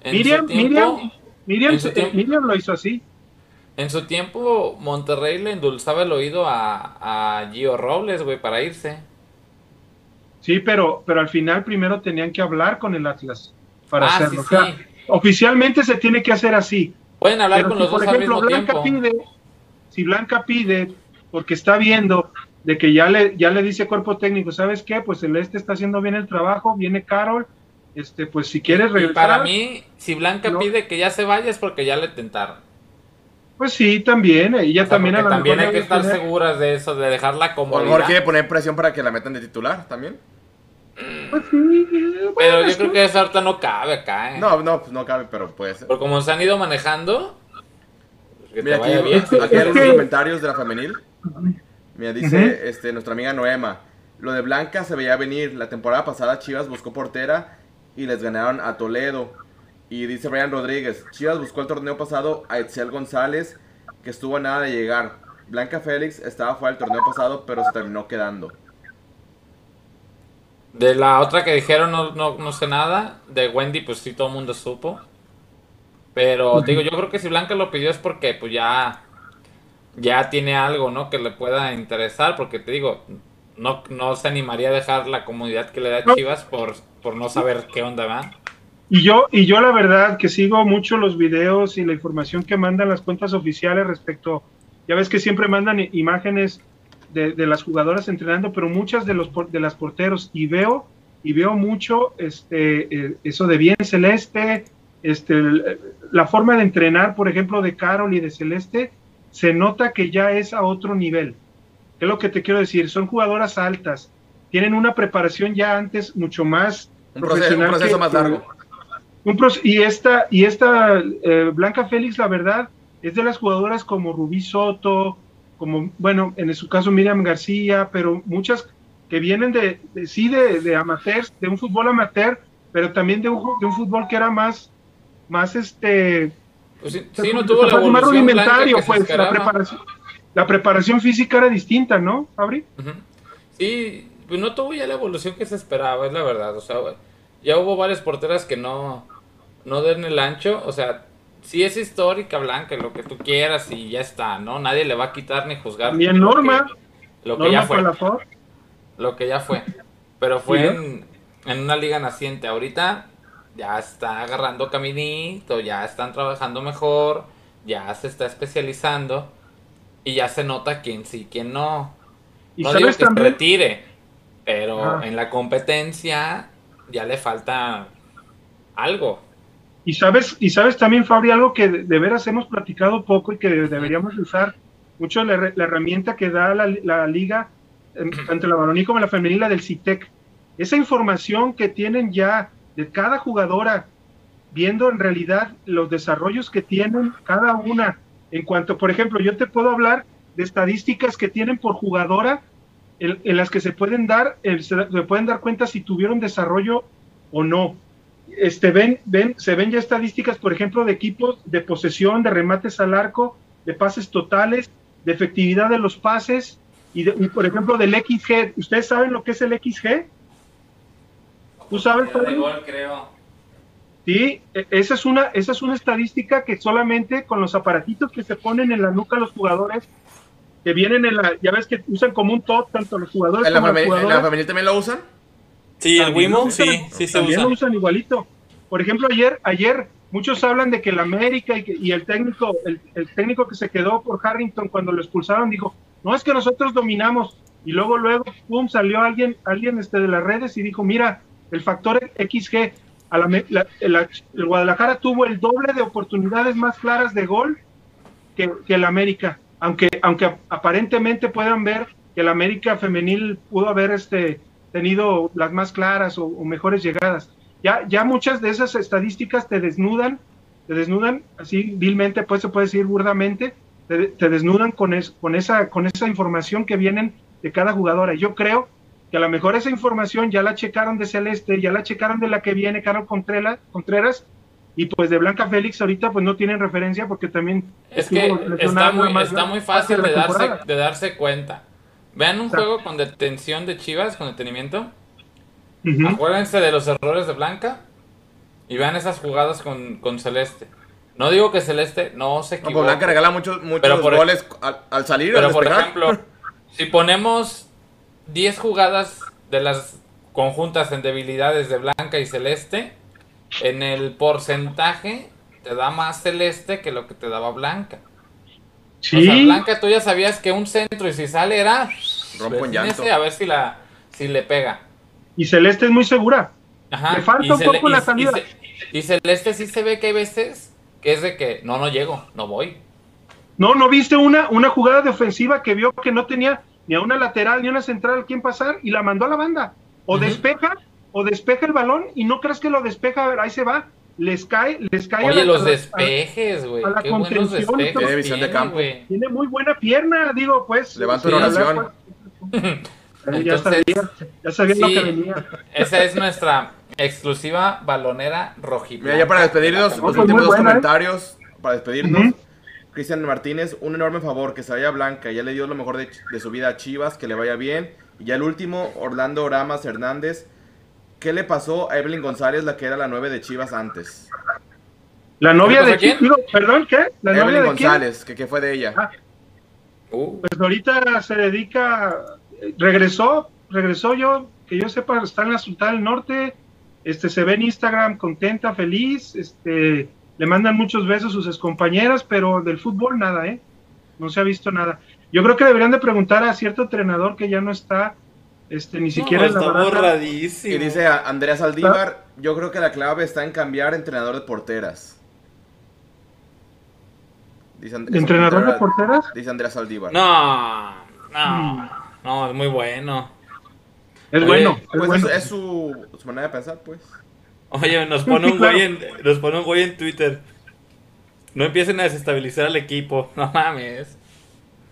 Speaker 2: Miriam,
Speaker 3: tiempo,
Speaker 2: Miriam, eh,
Speaker 3: tiempo-
Speaker 2: Miriam lo hizo así.
Speaker 3: en su tiempo Monterrey le endulzaba el oído a, a Gio Robles, güey, para irse.
Speaker 2: Sí, pero, pero al final primero tenían que hablar con el Atlas para
Speaker 3: Ah,
Speaker 2: hacerlo.
Speaker 3: sí, sí.
Speaker 2: oficialmente se tiene que hacer así.
Speaker 3: Pueden hablar
Speaker 2: Pero
Speaker 3: con
Speaker 2: si,
Speaker 3: los
Speaker 2: por
Speaker 3: dos al
Speaker 2: ejemplo,
Speaker 3: mismo
Speaker 2: Blanca
Speaker 3: tiempo.
Speaker 2: pide, si Blanca pide, porque está viendo de que ya le, ya le dice cuerpo técnico, ¿sabes qué? Pues el este está haciendo bien el trabajo, viene Carol, este, pues si quieres
Speaker 3: Y
Speaker 2: regresar,
Speaker 3: para mí, si Blanca
Speaker 2: No.
Speaker 3: pide que ya se vaya es porque ya le tentaron.
Speaker 2: pues sí, también, ella
Speaker 3: O sea,
Speaker 2: también a
Speaker 3: porque
Speaker 2: lo
Speaker 3: también
Speaker 2: mejor
Speaker 3: hay que estar
Speaker 2: tener-
Speaker 3: seguras de eso, de dejarla como
Speaker 1: a lo mejor quiere poner presión para que la metan de titular también.
Speaker 2: Pues sí,
Speaker 3: Pero yo creo que eso ahorita no cabe acá, ¿eh?
Speaker 1: No, no, pues no cabe, pero puede ser.
Speaker 3: Por como se han ido manejando, pues que
Speaker 1: Mira,
Speaker 3: te
Speaker 1: aquí,
Speaker 3: bien. (laughs)
Speaker 1: aquí hay
Speaker 2: que-
Speaker 1: comentarios de la femenil. Mira, dice este, nuestra amiga Noema. Lo de Blanca se veía venir. La temporada pasada Chivas buscó portera y les ganaron a Toledo. Y dice Brian Rodríguez, Chivas buscó el torneo pasado a Etzel González, que estuvo a nada de llegar. Blanca Félix estaba fuera del torneo pasado, pero se terminó quedando.
Speaker 3: De la otra que dijeron no, no, no sé nada. De Wendy, pues sí, todo el mundo supo. Pero digo, yo creo que si Blanca lo pidió es porque pues ya, ya tiene algo, ¿no? Que le pueda interesar. Porque te digo, no, no se animaría a dejar la comodidad que le da. Chivas por, por no saber qué onda va.
Speaker 2: Y yo, y yo la verdad que sigo mucho los videos y la información que mandan las cuentas oficiales respecto, ya ves que siempre mandan imágenes de, de las jugadoras entrenando, pero muchas de los de las porteros y veo y veo mucho este eh, eso de bien celeste, este el- la forma de entrenar, por ejemplo, de Carol y de Celeste se nota que ya es a otro nivel. ¿Qué es lo que te quiero decir? Son jugadoras altas, tienen una preparación ya antes mucho más
Speaker 1: Un proceso, un proceso
Speaker 2: que-
Speaker 1: más largo.
Speaker 2: un proce- y esta, y esta eh, Blanca Félix, la verdad, es de las jugadoras como Rubí Soto, como, bueno, en su caso Miriam García, pero muchas que vienen de, de- sí, de, de amateurs, de un fútbol amateur, pero también de un, de un fútbol que era más, más este,
Speaker 3: Pues sí, sí, no tuvo la
Speaker 2: más rudimentario, pues, la preparación, la preparación física era distinta, ¿no, Fabri?
Speaker 3: Sí, pues no tuvo ya la evolución que se esperaba, es la verdad. O sea, ya hubo varias porteras que no, no den el ancho. O sea, sí es histórica, Blanca, lo que tú quieras y ya está, ¿no? Nadie le va a quitar ni juzgar.
Speaker 2: También
Speaker 3: lo
Speaker 2: Norma,
Speaker 3: que- Lo que, ya fue. Lo que ya fue. Pero fue en, en una liga naciente. Ahorita ya está agarrando caminito, ya están trabajando mejor, ya se está especializando y ya se nota quién sí, quién no.
Speaker 2: Y
Speaker 3: no digo que se retire, pero en la competencia ya le falta algo.
Speaker 2: Y sabes, y sabes también, Fabri, algo que de, de veras hemos platicado poco y que deberíamos usar mucho la, la herramienta que da la, la liga, eh, tanto la varonil como la femenina del CITEC. Esa información que tienen ya de cada jugadora, viendo en realidad los desarrollos que tienen cada una. En cuanto, por ejemplo, yo te puedo hablar de estadísticas que tienen por jugadora, en, en las que se pueden dar, se, se pueden dar cuenta si tuvieron desarrollo o no este, ven, ven, se ven ya estadísticas, por ejemplo, de equipos de posesión, de remates al arco, de pases totales, de efectividad de los pases y, de- y, por ejemplo, del XG. ¿Ustedes saben lo que es el XG? ¿Tú sabes? Pablo?
Speaker 3: creo.
Speaker 2: Sí, e- esa es, una, esa es una estadística que solamente con los aparatitos que se ponen en la nuca los jugadores, que vienen en la, ya ves que usan como un top, tanto los jugadores
Speaker 1: ¿En la,
Speaker 2: como las
Speaker 1: femenil, ¿En la
Speaker 2: jugadoras.
Speaker 1: femenil también lo usan?
Speaker 4: Sí, el Wimo, sí, sí se usa.
Speaker 2: lo usan igualito. Por ejemplo, ayer, ayer muchos hablan de que el América y, que- y el técnico, el, el técnico que se quedó por Harrington cuando lo expulsaron dijo, no es que nosotros dominamos. Y luego, luego, pum, salió alguien, alguien este, de las redes y dijo, mira, el factor XG, a la, me- la- la- el Guadalajara tuvo el doble de oportunidades más claras de gol que, que el América. Aunque, aunque aparentemente puedan ver que el América femenil pudo haber este, tenido las más claras o, o mejores llegadas. ya, ya muchas de esas estadísticas te desnudan, te desnudan así vilmente, pues se puede decir burdamente, te, te desnudan con, es, con, esa, con esa información que vienen de cada jugadora. Yo creo que a lo mejor esa información ya la checaron de Celeste, ya la checaron de la que viene Carlos Contreras, Contreras y pues de Blanca Félix ahorita pues no tienen referencia porque también
Speaker 3: es que está muy, está muy fácil de, darse, de darse cuenta. Vean un juego con detención de Chivas, con detenimiento. Acuérdense de los errores de Blanca y vean esas jugadas con, con Celeste. No digo que Celeste no se equivoque.
Speaker 1: No, pues Blanca regala muchos, muchos goles al, al, salir.
Speaker 3: Pero por ejemplo, si ponemos 10 jugadas de las conjuntas en debilidades de Blanca y Celeste, en el porcentaje te da más Celeste que lo que te daba Blanca. Sí. O sea, Blanca tú ya sabías que un centro y si sale era
Speaker 1: rompo en llanto.
Speaker 3: A ver si la si le pega.
Speaker 2: Y Celeste es muy segura.
Speaker 3: Ajá.
Speaker 2: Le falta un poco la salida.
Speaker 3: Y, Celeste sí se ve que hay veces que es de que no, no llego, no voy.
Speaker 2: No, ¿no viste una, una jugada de ofensiva que vio que no tenía ni a una lateral ni a una central quien pasar y la mandó a la banda? O despeja, o despeja el balón y no crees que lo despeja, a ver, ahí se va, les cae, les cae
Speaker 3: Oye, a los despejes, güey. Qué buenos despejes.
Speaker 1: Tiene visión de campo.
Speaker 2: Tiene muy buena pierna, digo, pues.
Speaker 1: Levanto sí, oración.
Speaker 2: ya sabía, (laughs) ya sabía lo que venía.
Speaker 3: Esa es nuestra exclusiva balonera rojita.
Speaker 1: Mira, ya para despedirnos, los últimos dos ¿eh? comentarios. Para despedirnos. Cristian Martínez, un enorme favor, que se vaya Blanca, ya le dio lo mejor de, de, su vida a Chivas, que le vaya bien. Y ya el último, Orlando Oramas Hernández, ¿qué le pasó a Evelyn González, la que era la nueve de Chivas antes?
Speaker 2: ¿La novia de quién? Perdón, ¿qué? ¿La
Speaker 1: Evelyn
Speaker 2: novia de
Speaker 1: González, ¿qué, ¿qué, fue de ella? Ah.
Speaker 2: Uh. Pues ahorita se dedica, regresó, regresó yo, que yo sepa, está en la Sultana del Norte, este, se ve en Instagram contenta, feliz, este, le mandan muchos besos a sus compañeras, pero del fútbol nada, ¿eh? No se ha visto nada. Yo creo que deberían de preguntar a cierto entrenador que ya no está, este, ni siquiera
Speaker 3: no, está borradísimo.
Speaker 1: Y dice Andrea Saldívar, yo creo que la clave está en cambiar entrenador de porteras.
Speaker 2: Dice ¿Entrenador de porteras?
Speaker 1: Dice Andrea Saldívar.
Speaker 3: No, no, no, es muy bueno.
Speaker 2: Es bueno, es,
Speaker 1: pues
Speaker 2: bueno.
Speaker 1: es, su, su, manera de pensar, pues.
Speaker 3: Oye, nos pone un güey en, nos pone un güey en Twitter. No empiecen a desestabilizar al equipo, (laughs) no mames.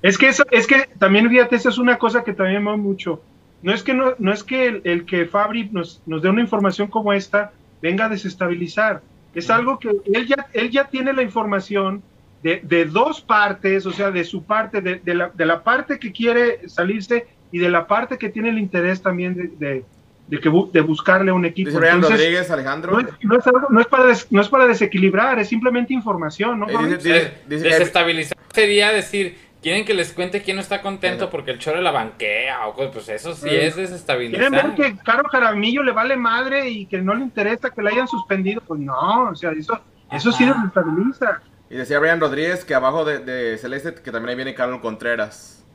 Speaker 2: Es que eso, es que también fíjate, esa es una cosa que también me mucho. No es que no, no es que el, el que Fabri nos, nos, dé una información como esta venga a desestabilizar. Es algo que él ya, él ya tiene la información de, de dos partes, o sea, de su parte, de, de, la, de la parte que quiere salirse y de la parte que tiene el interés también de, de, de, que, de buscarle un equipo.
Speaker 1: Dice Entonces, Rodríguez, Alejandro.
Speaker 2: No es, no, es algo, no, es para des, no es para desequilibrar, es simplemente información. ¿no?
Speaker 3: Eh, dice, dice, Desestabilizar sería decir, quieren que les cuente quién no está contento porque el choro la banquea o pues eso sí es desestabilizar.
Speaker 2: Quieren ver que Caro Jaramillo le vale madre y que no le interesa que le hayan suspendido, pues no, o sea, eso, eso sí desestabiliza.
Speaker 1: Y decía Brian Rodríguez que abajo de, de Celeste que también ahí viene Carlos Contreras.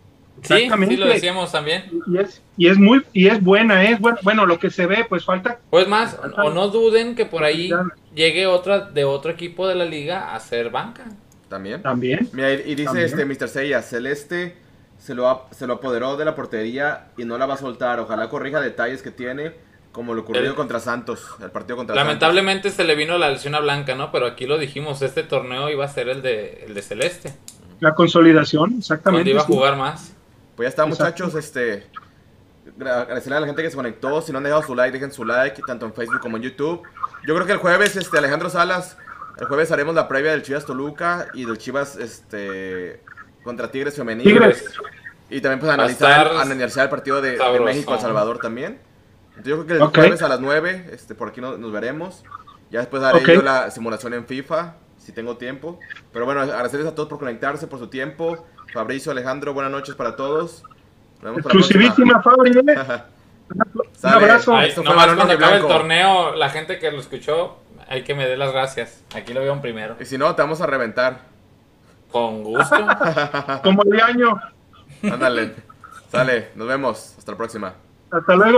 Speaker 3: Sí, sí lo decíamos también.
Speaker 2: Y es, y es muy y es buena, es ¿eh? bueno, bueno, lo que se ve, pues falta.
Speaker 3: Pues más, falta, o no duden que por ahí llegue otra de otro equipo de la liga a ser banca.
Speaker 1: También.
Speaker 2: También.
Speaker 1: Mira, y dice ¿También? este Mr. Seiya, Celeste se lo, se lo apoderó de la portería y no la va a soltar. Ojalá corrija detalles que tiene, como lo ocurrido el, contra Santos, el partido contra
Speaker 3: Lamentablemente Santos. se le vino la lesión a Blanca, ¿no? Pero aquí lo dijimos, este torneo iba a ser el de, el de Celeste.
Speaker 2: La consolidación, exactamente.
Speaker 3: Donde iba a jugar más.
Speaker 1: Pues ya está, Exacto. muchachos. Este, agradecerle a la gente que se conectó. Si no han dejado su like, dejen su like, tanto en Facebook como en YouTube. Yo creo que el jueves, este, Alejandro Salas, el jueves haremos la previa del Chivas Toluca y del Chivas este, contra Tigres Femenil. Tigres. Y también pues analizar, analizar el partido de, de México El Salvador también. Entonces yo creo que el okay. jueves a las 9, este, por aquí nos, nos veremos. Ya después haré okay. yo la simulación en FIFA, si tengo tiempo. Pero bueno, agradecerles a todos por conectarse, por su tiempo. Fabricio, Alejandro, buenas noches para todos.
Speaker 2: Nos vemos Exclusivísima, Fabri. ¿eh? (laughs) Un abrazo.
Speaker 3: Ahí, nomás cuando acabe el torneo, la gente que lo escuchó, hay que me dé las gracias. Aquí lo veo en primero.
Speaker 1: Y si no, te vamos a reventar.
Speaker 3: Con gusto. (laughs)
Speaker 2: Como el año.
Speaker 1: Ándale. Sale, nos vemos. Hasta la próxima.
Speaker 2: Hasta luego.